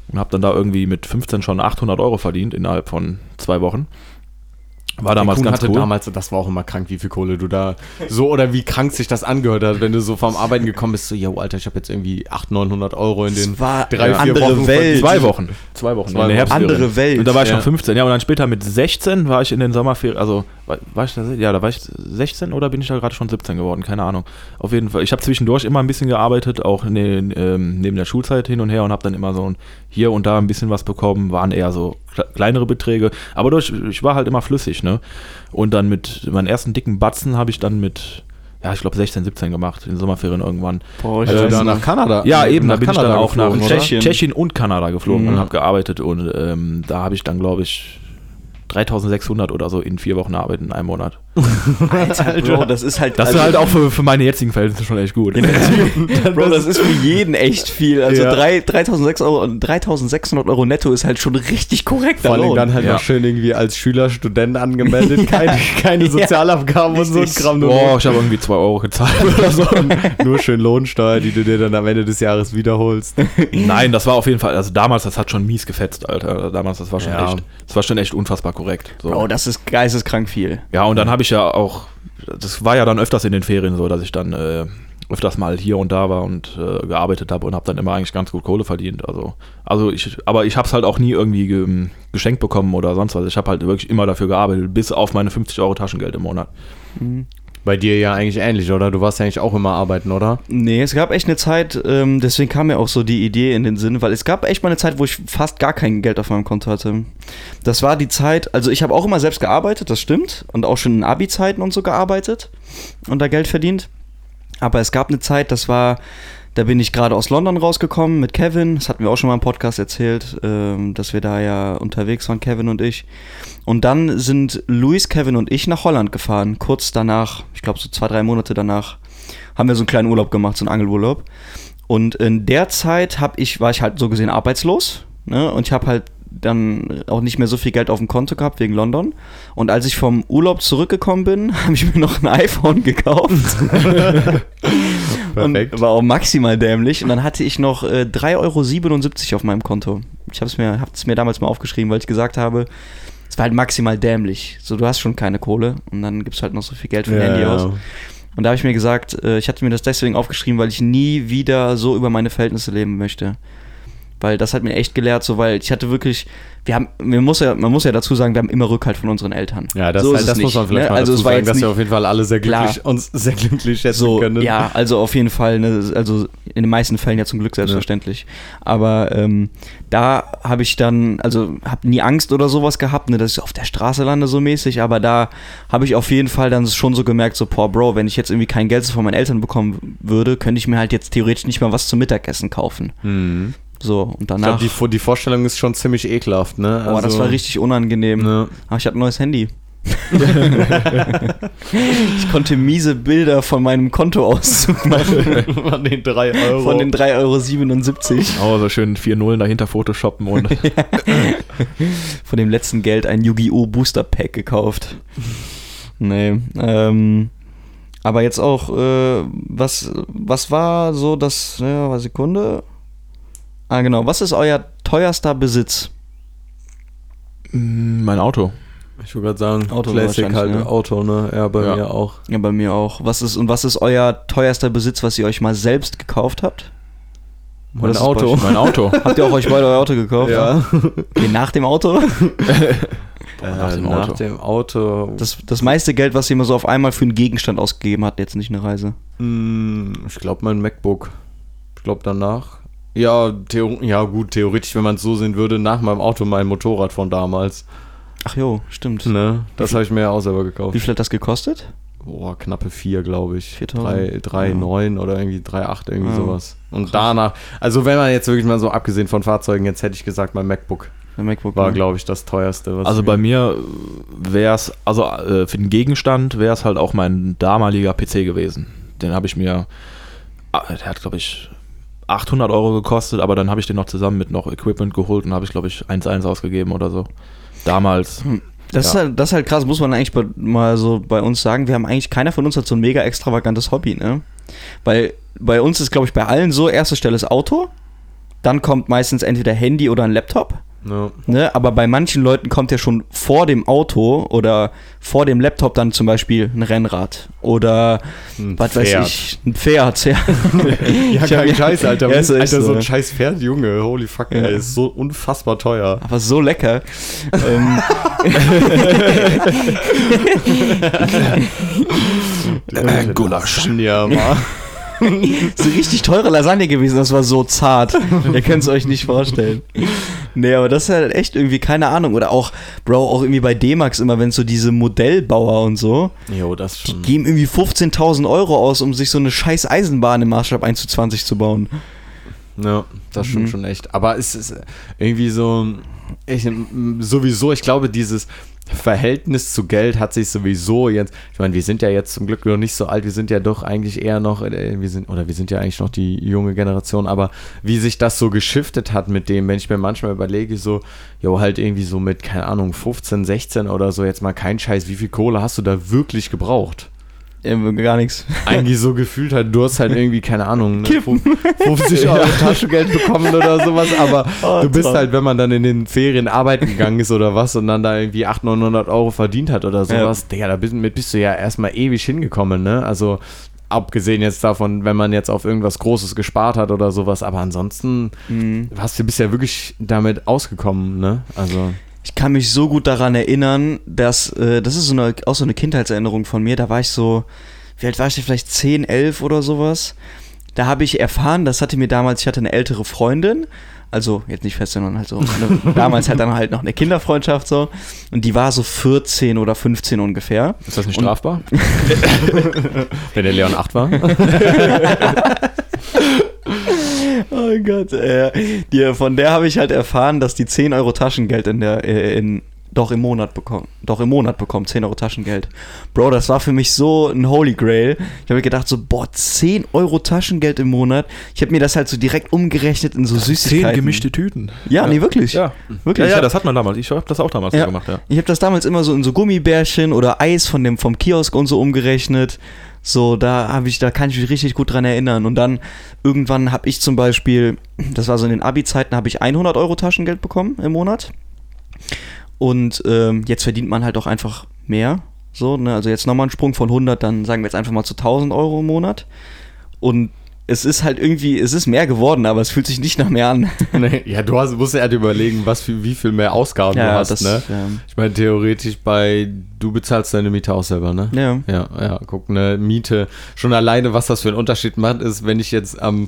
und habe dann da irgendwie mit 15 schon 800 Euro verdient innerhalb von zwei Wochen. War damals ganz hatte cool. damals, das war auch immer krank, wie viel Kohle du da so oder wie krank sich das angehört hat, wenn du so vom Arbeiten gekommen bist, so, yo, Alter, ich habe jetzt irgendwie 800, 900 Euro in den Es war drei, eine vier andere Wochen Welt. Zwei Wochen. Zwei Wochen. Zwei Wochen. Andere Welt. Und da war ich Ja. schon 15. Ja, und dann später mit 16 war ich in den Sommerferien. Also, war, war ich da? Ja, da war ich 16 oder bin ich da gerade schon 17 geworden? Keine Ahnung. Auf jeden Fall. Ich habe zwischendurch immer ein bisschen gearbeitet, auch in den, ähm, neben der Schulzeit hin und her und habe dann immer so ein, hier und da ein bisschen was bekommen. Waren eher so kle- kleinere Beträge. Aber durch, ich war halt immer flüssig, ne? Und dann mit meinen ersten dicken Batzen habe ich dann mit ja, ich glaube 16, 17 gemacht, in den Sommerferien irgendwann. Boah, ich Also weiß da nicht. nach Kanada. Ja, eben, da bin ich dann auch nach? Tschechien. Tschechien. und Kanada geflogen Mhm. und habe gearbeitet und ähm, da habe ich dann, glaube ich, 3600 oder so in vier Wochen Arbeit in einem Monat. Alter, Bro, das ist halt. Das also- ist halt auch für, für meine jetzigen Verhältnisse schon echt gut. Bro, das ist für jeden echt viel. Also Ja. drei- 3600 Euro, 3600 Euro netto ist halt schon richtig korrekt. Vor allem dann halt Ja. noch schön irgendwie als Schüler, Student angemeldet, keine, keine Sozialabgaben und so ein. Kram. Nur, Boah, ich habe irgendwie 2 Euro gezahlt oder so. nur schön Lohnsteuer, die du dir dann am Ende des Jahres wiederholst. Nein, das war auf jeden Fall, also damals, das hat schon mies gefetzt, Alter. Damals, das war schon Ja. echt, das war schon echt unfassbar korrekt. So. Bro, das ist geisteskrank viel. Ja, und dann habe ich ja auch, das war ja dann öfters in den Ferien so, dass ich dann äh, öfters mal hier und da war und äh, gearbeitet habe und habe dann immer eigentlich ganz gut Kohle verdient. Also, also ich, aber ich habe es halt auch nie irgendwie ge geschenkt bekommen oder sonst was. Ich habe halt wirklich immer dafür gearbeitet, bis auf meine 50 Euro Taschengeld im Monat. Bei dir ja eigentlich ähnlich, oder? Du warst ja eigentlich auch immer arbeiten, oder? Nee, es gab echt eine Zeit, ähm, deswegen kam mir auch so die Idee in den Sinn, weil es gab echt mal eine Zeit, wo ich fast gar kein Geld auf meinem Konto hatte. Das war die Zeit, also ich habe auch immer selbst gearbeitet, das stimmt, und auch schon in Abi-Zeiten und so gearbeitet und da Geld verdient. Aber es gab eine Zeit, das war, da bin ich gerade aus London rausgekommen mit Kevin, das hatten wir auch schon mal im Podcast erzählt, ähm, dass wir da ja unterwegs waren, Kevin und ich. Und dann sind Luis, Kevin und ich nach Holland gefahren, kurz danach, ich glaube so zwei, drei Monate danach haben wir so einen kleinen Urlaub gemacht, so einen Angelurlaub. Und in der Zeit hab ich, war ich halt so gesehen arbeitslos. Ne? Und ich habe halt dann auch nicht mehr so viel Geld auf dem Konto gehabt wegen London. Und als ich vom Urlaub zurückgekommen bin, habe ich mir noch ein iPhone gekauft. Perfekt. Und war auch maximal dämlich. Und dann hatte ich noch äh, 3,77 Euro auf meinem Konto. Ich habe es mir, hab's mir damals mal aufgeschrieben, weil ich gesagt habe, es war halt maximal dämlich. So, du hast schon keine Kohle und dann gibst du halt noch so viel Geld für ein Handy aus. Und da habe ich mir gesagt, äh, ich hatte mir das deswegen aufgeschrieben, weil ich nie wieder so über meine Verhältnisse leben möchte. Weil das hat mir echt gelehrt, so weil ich hatte wirklich, wir haben, man muss ja, man muss ja dazu sagen, wir haben immer Rückhalt von unseren Eltern. Ja, das, so halt, das muss man vielleicht ne? mal Also dazu sagen, dass nicht- wir auf jeden Fall alle sehr glücklich, Klar. uns sehr glücklich schätzen So, können. ja, also auf jeden Fall, ne, also in den meisten Fällen ja zum Glück selbstverständlich. Aber ähm, da habe ich dann, also habe nie Angst oder sowas gehabt, ne, dass ich auf der Straße lande so mäßig, aber da habe ich auf jeden Fall dann schon so gemerkt, so, boah, Bro, wenn ich jetzt irgendwie kein Geld von meinen Eltern bekommen würde, könnte ich mir halt jetzt theoretisch nicht mal was zum Mittagessen kaufen. Mhm. So, und Ich danach, glaube, die, Vor- die Vorstellung ist schon ziemlich ekelhaft, ne? boah, das war richtig unangenehm. Ne. Aber ich hatte ein neues Handy. ich konnte miese Bilder von meinem Kontoauszug machen. Von den 3 Euro. Von den 3,77 Euro. Oh, so schön vier Nullen dahinter photoshoppen und Von dem letzten Geld ein Yu-Gi-Oh! Booster Pack gekauft. Nee. Ähm, aber jetzt auch, äh, was, was war so das, ja, Sekunde? Ah, genau. Was ist euer teuerster Besitz? Mm, mein Auto. ich wollte gerade sagen, Auto Classic halt, ne? Auto, ne? Ja, bei Ja. mir auch. Ja, bei mir auch. Was ist, und was ist euer teuerster Besitz, was ihr euch mal selbst gekauft habt? Mein das ist Auto. Mein Auto. Habt ihr auch euch beide euer Auto gekauft? Ja. Okay, nach dem Auto? Äh, Nach dem nach Auto. dem Auto. Das, das meiste Geld, was ihr immer so auf einmal für einen Gegenstand ausgegeben habt, jetzt nicht eine Reise. Mm, ich glaube, mein MacBook. Ich glaube, danach. Ja, Theo ja, gut, theoretisch, wenn man es so sehen würde, nach meinem Auto mein Motorrad von damals. Ach jo, stimmt. Ne? Das habe ich mir ja auch selber gekauft. Wie viel hat das gekostet? Boah, knappe 4, glaube ich. 4.000? 3, 3,9 oder irgendwie 3,8, irgendwie Ja. sowas. Und danach, also wenn man jetzt wirklich mal so abgesehen von Fahrzeugen, jetzt hätte ich gesagt, mein MacBook Der MacBook war, glaube ich, das teuerste. Was Also bei mir- mir wäre es, also äh, für den Gegenstand wäre es halt auch mein damaliger PC gewesen. Den habe ich mir, ah, der hat glaube ich 800 Euro gekostet, aber dann habe ich den noch zusammen mit noch Equipment geholt und habe ich glaube ich 1,1 ausgegeben oder so. Damals. Das, ist Ja. halt, das ist halt krass, muss man eigentlich bei, mal so bei uns sagen. Wir haben eigentlich, keiner von uns hat so ein mega extravagantes Hobby, ne? Weil bei uns ist, glaube ich, bei allen so, erste Stelle ist Auto, dann kommt meistens entweder Handy oder ein Laptop, Ja. ne? Aber bei manchen Leuten kommt ja schon vor dem Auto oder vor dem Laptop dann zum Beispiel ein Rennrad oder Ein was weiß Pferd. ich, ein Pferd, ja. Ja, kein Scheiß, Alter. Ja, ist Alter, echt so so. ein scheiß Pferd, Junge. Holy fuck, Ja. ey, ist so unfassbar teuer. Aber so lecker. Äh, Gulasch. Ja, mal. so richtig teure Lasagne gewesen, das war so zart. Ihr könnt es euch nicht vorstellen. Nee, aber das ist halt echt irgendwie, keine Ahnung. Oder auch, Bro, auch irgendwie bei D-Max immer, wenn so diese Modellbauer und so, Jo, das die schon. geben irgendwie 15.000 Euro aus, um sich so eine scheiß Eisenbahn im Maßstab 1 zu 20 zu bauen. Ja, das stimmt Mhm. schon echt. Aber es ist irgendwie so, ich, sowieso, ich glaube, dieses Verhältnis zu Geld hat sich sowieso jetzt, ich meine, wir sind ja jetzt zum Glück noch nicht so alt, wir sind ja doch eigentlich eher noch, äh, wir sind, oder wir sind ja eigentlich noch die junge Generation, aber wie sich das so geschiftet hat mit dem, wenn ich mir manchmal überlege, so, jo, halt irgendwie so mit, keine Ahnung, 15, 16 oder so, jetzt mal kein Scheiß, wie viel Kohle hast du da wirklich gebraucht? Gar nichts. eigentlich so gefühlt halt, du hast halt irgendwie, keine Ahnung, ne, 50 Euro Taschengeld bekommen oder sowas, aber Oh, du bist Traum. halt, wenn man dann in den Ferien arbeiten gegangen ist oder was und dann da irgendwie 800, 900 Euro verdient hat oder sowas, Digga, da bist, mit bist du ja erstmal ewig hingekommen, ne, also abgesehen jetzt davon, wenn man jetzt auf irgendwas Großes gespart hat oder sowas, aber ansonsten Mhm. hast du bist ja wirklich damit ausgekommen, ne, also Ich kann mich so gut daran erinnern, dass, äh, das ist so eine, auch so eine Kindheitserinnerung von mir, da war ich so, wie alt war ich denn, vielleicht 10, 11 oder sowas. Da habe ich erfahren, das hatte mir damals, ich hatte eine ältere Freundin, also jetzt nicht fest, sondern halt so, eine, damals halt dann halt noch eine Kinderfreundschaft so, und die war so 14 oder 15 ungefähr. Ist das nicht strafbar? wenn der Leon 8 war. Oh Gott, äh, die, von der habe ich halt erfahren, dass die 10 Euro Taschengeld in der, äh, in, doch im Monat bekommen, doch im Monat bekommt 10 Euro Taschengeld. Bro, das war für mich so ein Holy Grail. Ich habe mir gedacht so, boah, 10 Euro Taschengeld im Monat. Ich habe mir das halt so direkt umgerechnet in so Süßigkeiten. Zehn gemischte Tüten. Ja, nee, wirklich. Ja. Wirklich. Ja, ja, das hat man damals. Ich habe das auch damals Ja. so gemacht, ja. Ich habe das damals immer so in so Gummibärchen oder Eis von dem vom Kiosk und so umgerechnet. So, da habe ich, da kann ich mich richtig gut dran erinnern. Und dann irgendwann habe ich zum Beispiel, das war so in den Abi-Zeiten, habe ich 100 Euro Taschengeld bekommen im Monat. Und ähm, jetzt verdient man halt auch einfach mehr. So, ne? Also jetzt nochmal ein Sprung von 100, dann sagen wir jetzt einfach mal zu 1000 Euro im Monat. Und es ist halt irgendwie, es ist mehr geworden, aber es fühlt sich nicht nach mehr an. Nee, ja, du hast, musst ja halt überlegen, was für, wie viel mehr Ausgaben du hast, ne? ja. Ich meine, theoretisch bei, du bezahlst deine Miete auch selber, ne? ja. Ja, ja, guck, eine Miete. Schon alleine, was das für einen Unterschied macht, ist, wenn ich jetzt am,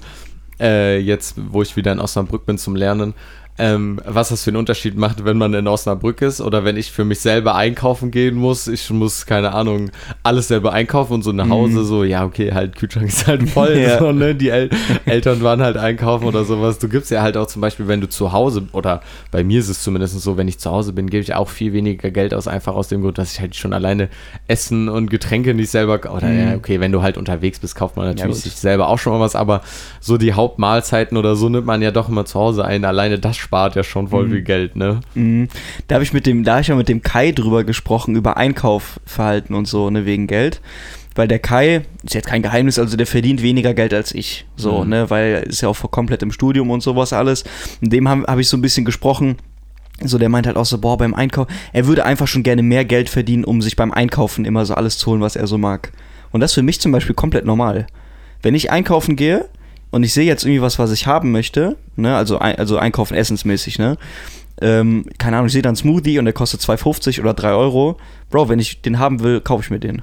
äh, jetzt, wo ich wieder in Osnabrück bin zum Lernen, ähm, was das für einen Unterschied macht, wenn man in Osnabrück ist oder wenn ich für mich selber einkaufen gehen muss. Ich muss, keine Ahnung, alles selber einkaufen und so nach Hause, so, ja, okay, halt, Kühlschrank ist halt voll, Ja. so, ne? Die El Eltern waren halt einkaufen oder sowas. Du gibst ja halt auch zum Beispiel, wenn du zu Hause, oder bei mir ist es zumindest so, wenn ich zu Hause bin, gebe ich auch viel weniger Geld aus, einfach aus dem Grund, dass ich halt schon alleine Essen und Getränke nicht selber, oder Mhm. ja, okay, wenn du halt unterwegs bist, kauft man natürlich gut. sich selber auch schon mal was, aber so die Hauptmahlzeiten oder so nimmt man ja doch immer zu Hause ein. Alleine das spart ja schon voll viel Geld, ne? Mhm. Da habe ich mit dem, da habe ich ja mit dem Kai drüber gesprochen, über Einkaufverhalten und so, ne, wegen Geld. Weil der Kai, ist jetzt kein Geheimnis, also der verdient weniger Geld als ich. So, Mhm. ne, weil er ist ja auch komplett im Studium und sowas alles. Und dem habe hab ich so ein bisschen gesprochen. So, der meint halt auch so, boah, beim Einkauf, er würde einfach schon gerne mehr Geld verdienen, um sich beim Einkaufen immer so alles zu holen, was er so mag. Und das ist für mich zum Beispiel komplett normal. Wenn ich einkaufen gehe und ich sehe jetzt irgendwie was, was ich haben möchte, ne, also, also einkaufen essensmäßig, ne, ähm, keine Ahnung, ich sehe dann Smoothie und der kostet 2,50 oder 3 Euro. Bro, wenn ich den haben will, kaufe ich mir den.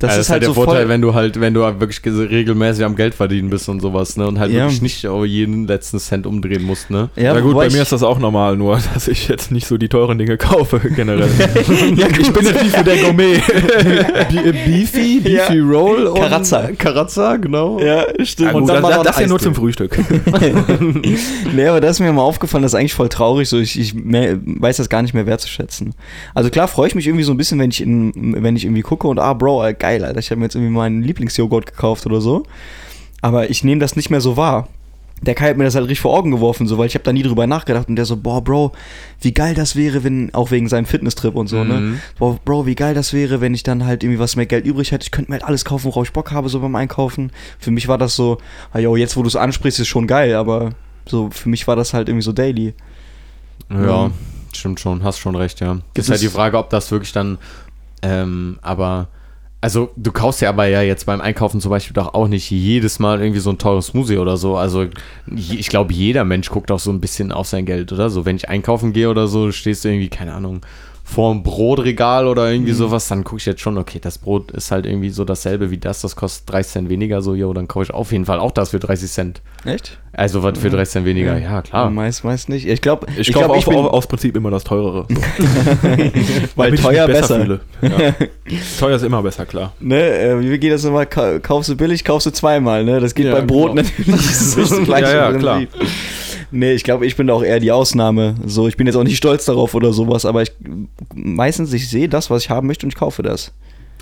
Das Ja, ist halt der so Vorteil, voll. wenn du halt, wenn du halt wirklich regelmäßig am Geld verdienen bist und sowas, ne? Und halt Ja. wirklich nicht auf jeden letzten Cent umdrehen musst, ne? ja, Na gut, bei mir ist das auch normal, nur dass ich jetzt nicht so die teuren Dinge kaufe, generell. ja, ich bin nicht so der Gourmet. Be- Beefy, Beefy Ja. Roll und Karazza. Karazza, genau. Ja, stimmt. Ja, Und gut, dann das, das, hier nur zum. Frühstück. nee, aber das ist mir mal aufgefallen, das ist eigentlich voll traurig, so ich, ich mehr, weiß das gar nicht mehr wertzuschätzen. Also klar freue ich mich irgendwie so ein bisschen, wenn ich in, wenn ich irgendwie gucke und ah, Bro, geil, Alter, ich habe mir jetzt irgendwie meinen Lieblingsjoghurt gekauft oder so. Aber ich nehme das nicht mehr so wahr. Der Kai hat mir das halt richtig vor Augen geworfen, so, weil ich habe da nie drüber nachgedacht und der so, boah, Bro, wie geil das wäre, wenn, auch wegen seinem Fitnesstrip und so, ne? Mhm. Boah, Bro, wie geil das wäre, wenn ich dann halt irgendwie was mehr Geld übrig hätte. Ich könnte mir halt alles kaufen, worauf ich Bock habe, so beim Einkaufen. Für mich war das so, ah, jo, jetzt wo du es ansprichst, ist schon geil, aber so, für mich war das halt irgendwie so daily. Ja, Mhm. stimmt schon, hast schon recht, ja. Das Ist halt die Frage, ob das wirklich dann, ähm, aber, also du kaufst ja aber ja jetzt beim Einkaufen zum Beispiel doch auch nicht jedes Mal irgendwie so ein teures Smoothie oder so. Also ich glaube, jeder Mensch guckt auch so ein bisschen auf sein Geld, oder? So, wenn ich einkaufen gehe oder so, stehst du irgendwie, keine Ahnung, vorm Brotregal oder irgendwie sowas, dann gucke ich jetzt schon, okay, das Brot ist halt irgendwie so dasselbe wie das, das kostet 30 Cent weniger, so, jo, dann kaufe ich auf jeden Fall auch das für 30 Cent. Echt? Also was für 30 Cent weniger, ja, klar. Meist, meist nicht. Ich glaube, Ich, ich, kaufe glaub, auch ich bin, au- aus Prinzip immer das teurere. So. weil teuer besser. fühle. Ja. Teuer ist immer besser, klar. Ne, äh, wie geht das immer? Ka kaufst du billig, kaufst du zweimal, ne? Das geht Ja, bei Brot genau. natürlich. Das ist das Ja, ja, Prinzip. Nee, ich glaube, ich bin auch eher die Ausnahme. So, ich bin jetzt auch nicht stolz darauf oder sowas, aber ich meistens ich sehe das, was ich haben möchte und ich kaufe das.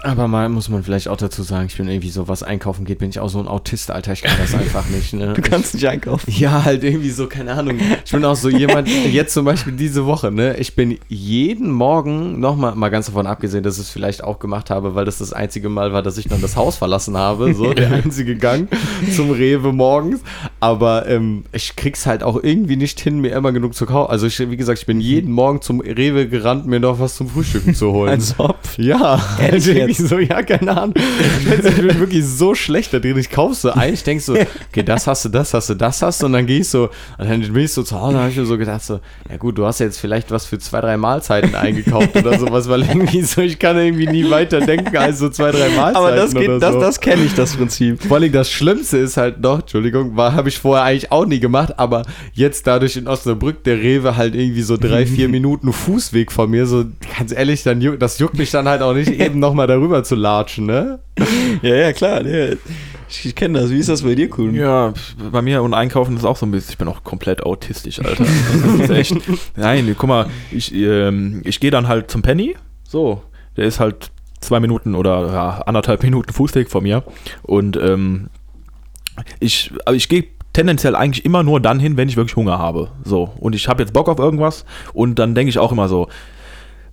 Aber mal muss man vielleicht auch dazu sagen, ich bin irgendwie so, was einkaufen geht, bin ich auch so ein Autist, Alter, ich kann das einfach nicht, ne? Du kannst nicht einkaufen. Ja, halt irgendwie so, keine Ahnung. Ich bin auch so jemand, jetzt zum Beispiel diese Woche, ne? Ich bin jeden Morgen, nochmal, mal ganz davon abgesehen, dass ich es vielleicht auch gemacht habe, weil das das einzige Mal war, dass ich dann das Haus verlassen habe, so der einzige Gang zum Rewe morgens. Aber ähm, ich krieg's halt auch irgendwie nicht hin, mir immer genug zu kaufen. Also, ich, wie gesagt, ich bin jeden Morgen zum Rewe gerannt, mir noch was zum Frühstücken zu holen. Als ob. Ja, Ehrlich jetzt? so, ja, keine Ahnung. Ich, ich bin wirklich so schlecht da drin. Ich kauf so ein, ich denk so, okay, das hast du, das hast du, das hast du. Und dann gehe ich so, und dann bin ich so zu Hause, habe ich mir so gedacht, so, ja gut, du hast jetzt vielleicht was für zwei, drei Mahlzeiten eingekauft oder sowas, weil irgendwie so, ich kann irgendwie nie weiter denken als so zwei, drei Mahlzeiten. Aber das geht, oder das, so. das kenne ich, das Prinzip. Vor allem das Schlimmste ist halt noch, Entschuldigung, habe ich vorher eigentlich auch nie gemacht, aber jetzt dadurch in Osnabrück der Rewe halt irgendwie so drei, vier Minuten Fußweg von mir, so ganz ehrlich, dann das juckt mich dann halt auch nicht, eben nochmal darüber zu latschen, ne? Ja, ja, klar. Nee. Ich, ich kenne das. Wie ist das bei dir, Kuhn? Ja, bei mir und Einkaufen ist auch so ein bisschen, ich bin auch komplett autistisch, Alter. Das ist echt, nein, guck mal, ich, ähm, ich gehe dann halt zum Penny, so, der ist halt zwei Minuten oder ja, anderthalb Minuten Fußweg von mir und ähm, ich, aber ich gehe tendenziell eigentlich immer nur dann hin, wenn ich wirklich Hunger habe, so, und ich habe jetzt Bock auf irgendwas und dann denke ich auch immer so,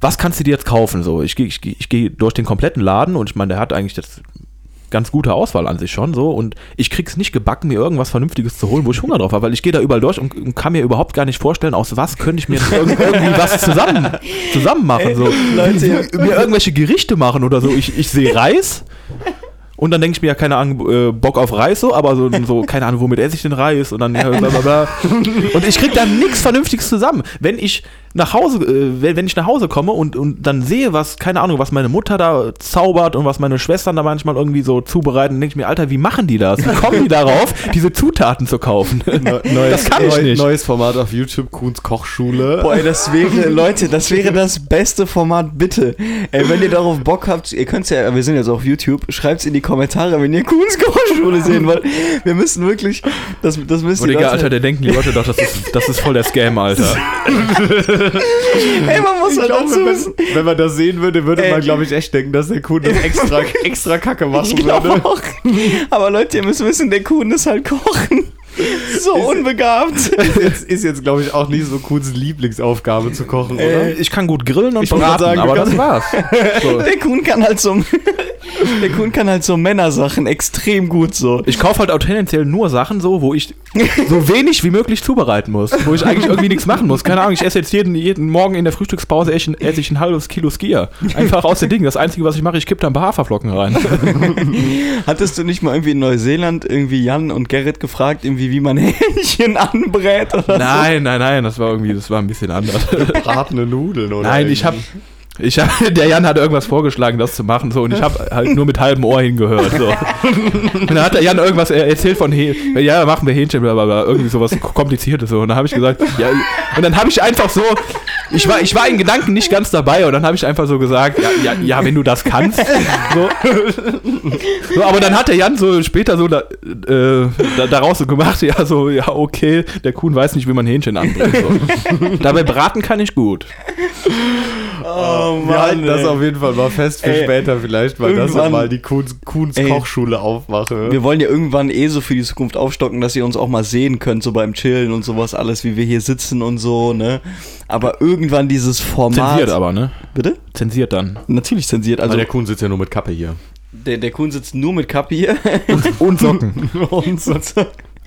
was kannst du dir jetzt kaufen, so, ich gehe ich, ich geh durch den kompletten Laden und ich meine, der hat eigentlich jetzt ganz gute Auswahl an sich schon so und ich krieg's nicht gebacken, mir irgendwas Vernünftiges zu holen, wo ich Hunger drauf habe, weil ich gehe da überall durch und, und kann mir überhaupt gar nicht vorstellen, aus was könnte ich mir irgendwie was zusammen, zusammen machen. So. Leute. mir irgendwelche Gerichte machen oder so. Ich, ich sehe Reis und dann denke ich mir ja, keine Ahnung, äh, Bock auf Reis so, aber so, so, keine Ahnung, womit esse ich den Reis und dann ja, bla, bla, bla. Und ich krieg da nichts Vernünftiges zusammen. Wenn ich nach Hause, äh, wenn, ich nach Hause komme und, und dann sehe, was, keine Ahnung, was meine Mutter da zaubert und was meine Schwestern da manchmal irgendwie so zubereiten, denke ich mir, Alter, wie machen die das? Wie kommen die darauf, diese Zutaten zu kaufen? das kann ich neu- nicht. Neues Format auf YouTube, Kuhns Kochschule. Boah, ey, das wäre, Leute, das wäre das beste Format, bitte. Ey, wenn ihr darauf Bock habt, ihr könnt's ja, wir sind jetzt auf YouTube, schreibt's in die Kommentare, wenn ihr Kuhns Kochschule sehen wollt. Wir müssen wirklich, das, das müsst Und Leute- Alter, der denken die Leute doch, das ist, das ist voll der Scam, Alter. Ey, man muss Ich halt glaube, dazu wenn, wissen. wenn man das sehen würde, würde Ey. man, glaube ich, echt denken, dass der Kuhn das extra, extra Kacke machen Ich würde. auch. Aber Leute, ihr müsst wissen, der Kuhn ist halt kochen. So unbegabt. Ist jetzt, ist jetzt glaube ich, auch nicht so Kuhns Lieblingsaufgabe zu kochen, Äh, oder? ich kann gut grillen und Ich braten, sagen, aber das war's. So. Der Kuhn kann halt so, der Kuhn kann halt so Männersachen extrem gut so. Ich kaufe halt auch tendenziell nur Sachen so, wo ich so wenig wie möglich zubereiten muss. Wo ich eigentlich irgendwie nichts machen muss. Keine Ahnung, ich esse jetzt jeden, jeden Morgen in der Frühstückspause esse ich, esse ich ein halbes Kilo Skier. Einfach aus den Dingen. Das Einzige, was ich mache, ich kippe da ein paar Haferflocken rein. Hattest du nicht mal irgendwie in Neuseeland irgendwie Jan und Gerrit gefragt, irgendwie wie man Hähnchen anbrät oder Nein, nein, nein, das war irgendwie, das war ein bisschen anders. Bratene Nudeln, oder? Nein, ich habe ich hab, der Jan hat irgendwas vorgeschlagen, das zu machen, so, und ich habe halt nur mit halbem Ohr hingehört, so. Und dann hat der Jan irgendwas er- erzählt von Hähnchen, ja, machen wir Hähnchen, bla, bla, bla, irgendwie sowas kompliziertes, so. Und dann habe ich gesagt, ja, und dann habe ich einfach so, ich war, ich war in Gedanken nicht ganz dabei, und dann habe ich einfach so gesagt, ja, ja, ja, wenn du das kannst, so. so. Aber dann hat der Jan so später so da, äh, da, daraus so gemacht, ja, so, ja, okay, der Kuhn weiß nicht, wie man Hähnchen anbringt, so. Dabei braten kann ich gut. Oh Wir halten das auf jeden Fall mal fest für Ey, später vielleicht, weil das irgendwann- mal die Kuhns, Kuhns Ey. Kochschule aufmache. Wir wollen ja irgendwann eh so für die Zukunft aufstocken, dass ihr uns auch mal sehen könnt, so beim Chillen und sowas alles, wie wir hier sitzen und so, ne? Aber irgendwann dieses Format. Zensiert aber, ne? Bitte? Zensiert dann. Natürlich zensiert. Also weil der Kuhn sitzt ja nur mit Kappe hier. der, der Kuhn sitzt nur mit Kappe hier Und Socken. und, so,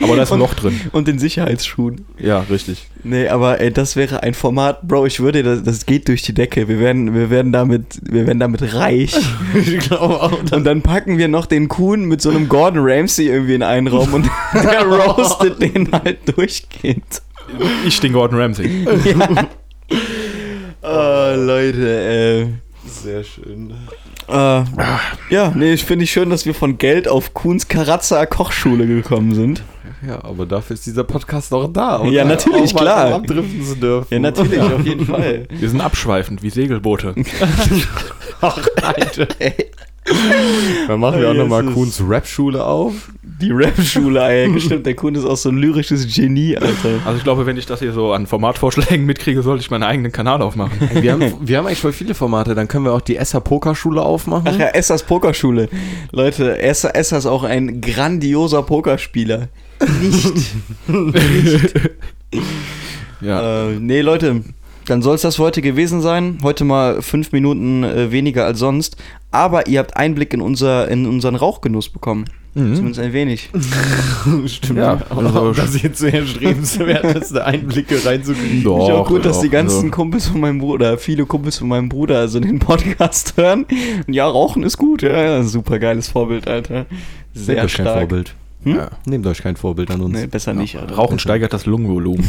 Aber da ist ein Und- Loch drin. und den Sicherheitsschuhen. Ja, richtig. Nee, aber ey, das wäre ein Format, Bro, ich würde, das, das geht durch die Decke. Wir werden, wir werden damit, wir werden damit reich. ich glaube auch. Und dann packen wir noch den Kuhn mit so einem Gordon Ramsay irgendwie in einen Raum und der roastet den halt durchgehend. Ich den Gordon Ramsay. Ja. Ah, Leute, äh. Sehr schön. Äh, ja, nee, ich finde ich schön, dass wir von Geld auf Kuhns Karazza Kochschule gekommen sind. Ja, aber dafür ist dieser Podcast auch da. um Ja, natürlich, auch mal klar. Abdriften zu dürfen. Ja, natürlich, auf jeden Fall. Wir sind abschweifend wie Segelboote. Ach, Alter. Dann machen wir auch nochmal. Kuhns Rap-Schule auf. Die Rap-Schule, ey. Stimmt, der Kuhn ist auch so ein lyrisches Genie, Alter. Also ich glaube, wenn ich das hier so an Formatvorschlägen mitkriege, sollte ich meinen eigenen Kanal aufmachen. Wir haben, wir haben eigentlich voll viele Formate. Dann können wir auch die Esser Pokerschule aufmachen. Ach ja, Essers Pokerschule. Leute, Esser, Esser ist auch ein grandioser Pokerspieler. Nicht. Ja. Äh, nee, Leute, dann soll es das für heute gewesen sein. Heute mal fünf Minuten äh, weniger als sonst. Aber ihr habt Einblick in, unser, in unseren Rauchgenuss bekommen. Mhm. Zumindest ein wenig. Stimmt. Ja, also, das jetzt so erstrebenswert ist, da Einblicke reinzukriegen. Doch, Finde ich auch gut, dass doch, die ganzen also- Kumpels von meinem Bruder, viele Kumpels von meinem Bruder, also den Podcast hören. Und ja, Rauchen ist gut. Ja, ja super geiles Vorbild, Alter. Sehr Nehmt euch kein stark. Vorbild. Hm? Ja. Nehmt euch kein Vorbild an uns. Nee, besser nicht, Alter. Rauchen steigert das Lungenvolumen.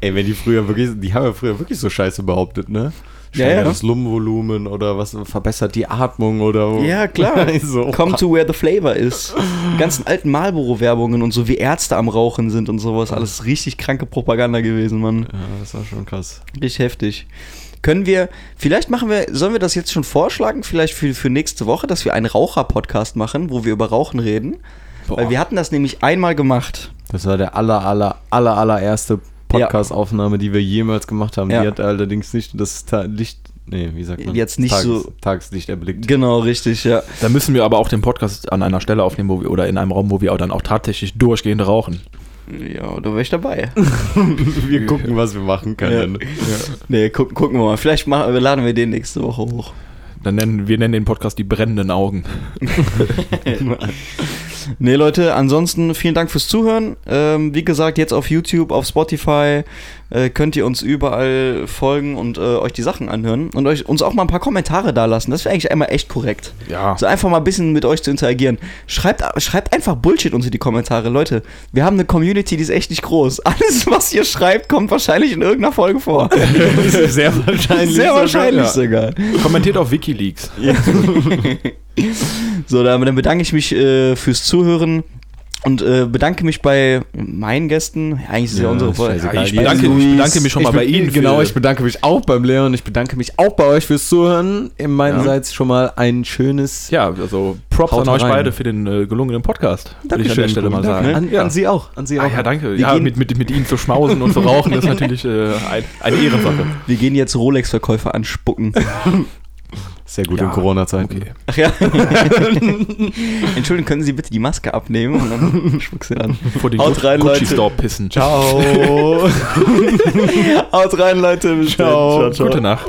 Ey, wenn die früher wirklich, die haben ja früher wirklich so Scheiße behauptet, ne? Steigert das Lungenvolumen oder was verbessert die Atmung oder Ja, klar. so. Come to where the flavor is. Die ganzen alten Marlboro-Werbungen und so, wie Ärzte am Rauchen sind und sowas. Alles richtig kranke Propaganda gewesen, Mann. Ja, das war schon krass. Richtig heftig. Können wir, vielleicht machen wir, sollen wir das jetzt schon vorschlagen, vielleicht für, für nächste Woche, dass wir einen Raucher-Podcast machen, wo wir über Rauchen reden? Weil wir hatten das nämlich einmal gemacht. Das war der aller, aller, aller, allererste Podcast-Aufnahme, die wir jemals gemacht haben. Ja. Die hat allerdings nicht das Ta Licht, nee, wie sagt man? Jetzt nicht Tages, so- Tageslicht erblickt. Genau, richtig, ja. Da müssen wir aber auch den Podcast an einer Stelle aufnehmen, wo wir, oder in einem Raum, wo wir auch dann auch tatsächlich durchgehend rauchen. Ja, da wäre ich dabei. wir gucken, was wir machen können. Nee, gucken, gucken wir mal. Vielleicht machen, laden wir den nächste Woche hoch. Dann nennen wir nennen den Podcast die brennenden Augen. Nee, Leute, ansonsten vielen Dank fürs Zuhören. Ähm, wie gesagt, jetzt auf YouTube, auf Spotify äh, könnt ihr uns überall folgen und äh, euch die Sachen anhören und euch, uns auch mal ein paar Kommentare dalassen. Das wäre eigentlich einmal echt korrekt. Ja. So einfach mal ein bisschen mit euch zu interagieren. Schreibt, schreibt einfach Bullshit unter die Kommentare. Leute, wir haben eine Community, die ist echt nicht groß. Alles, was ihr schreibt, kommt wahrscheinlich in irgendeiner Folge vor. Sehr wahrscheinlich. Sehr wahrscheinlich Ja. sogar. Kommentiert auf Wikileaks. So, dann, dann bedanke ich mich äh, fürs Zuhören und äh, bedanke mich bei meinen Gästen. Ja, eigentlich ist ja, Ja, unsere Folge. Ja, ich, bedanke, Luis. ich bedanke mich schon mal bei be- Ihnen. Genau, ich bedanke mich auch beim Leon. Ich bedanke mich auch bei euch fürs Zuhören. Im meinerseits schon mal ein schönes. ja, also Props an euch rein. beide für den äh, gelungenen Podcast. Würde ich an der Stelle mal Danke. sagen. An, ja. an Sie auch. An Sie Ah, auch. ja, danke. Wir Ja, mit, mit, mit Ihnen zu schmausen und zu rauchen ist natürlich äh, ein, eine Ehrensache. Wir gehen jetzt Rolex-Verkäufer anspucken. Sehr gut Ja, in Corona-Zeiten. Okay. Ach ja. Entschuldigen, können Sie bitte die Maske abnehmen und dann spuckst du dann. Vor den Haut rein, Gucci Leute. Store pissen. Ciao. Haut rein, Leute. Bis dann. Ciao. Gute Nacht.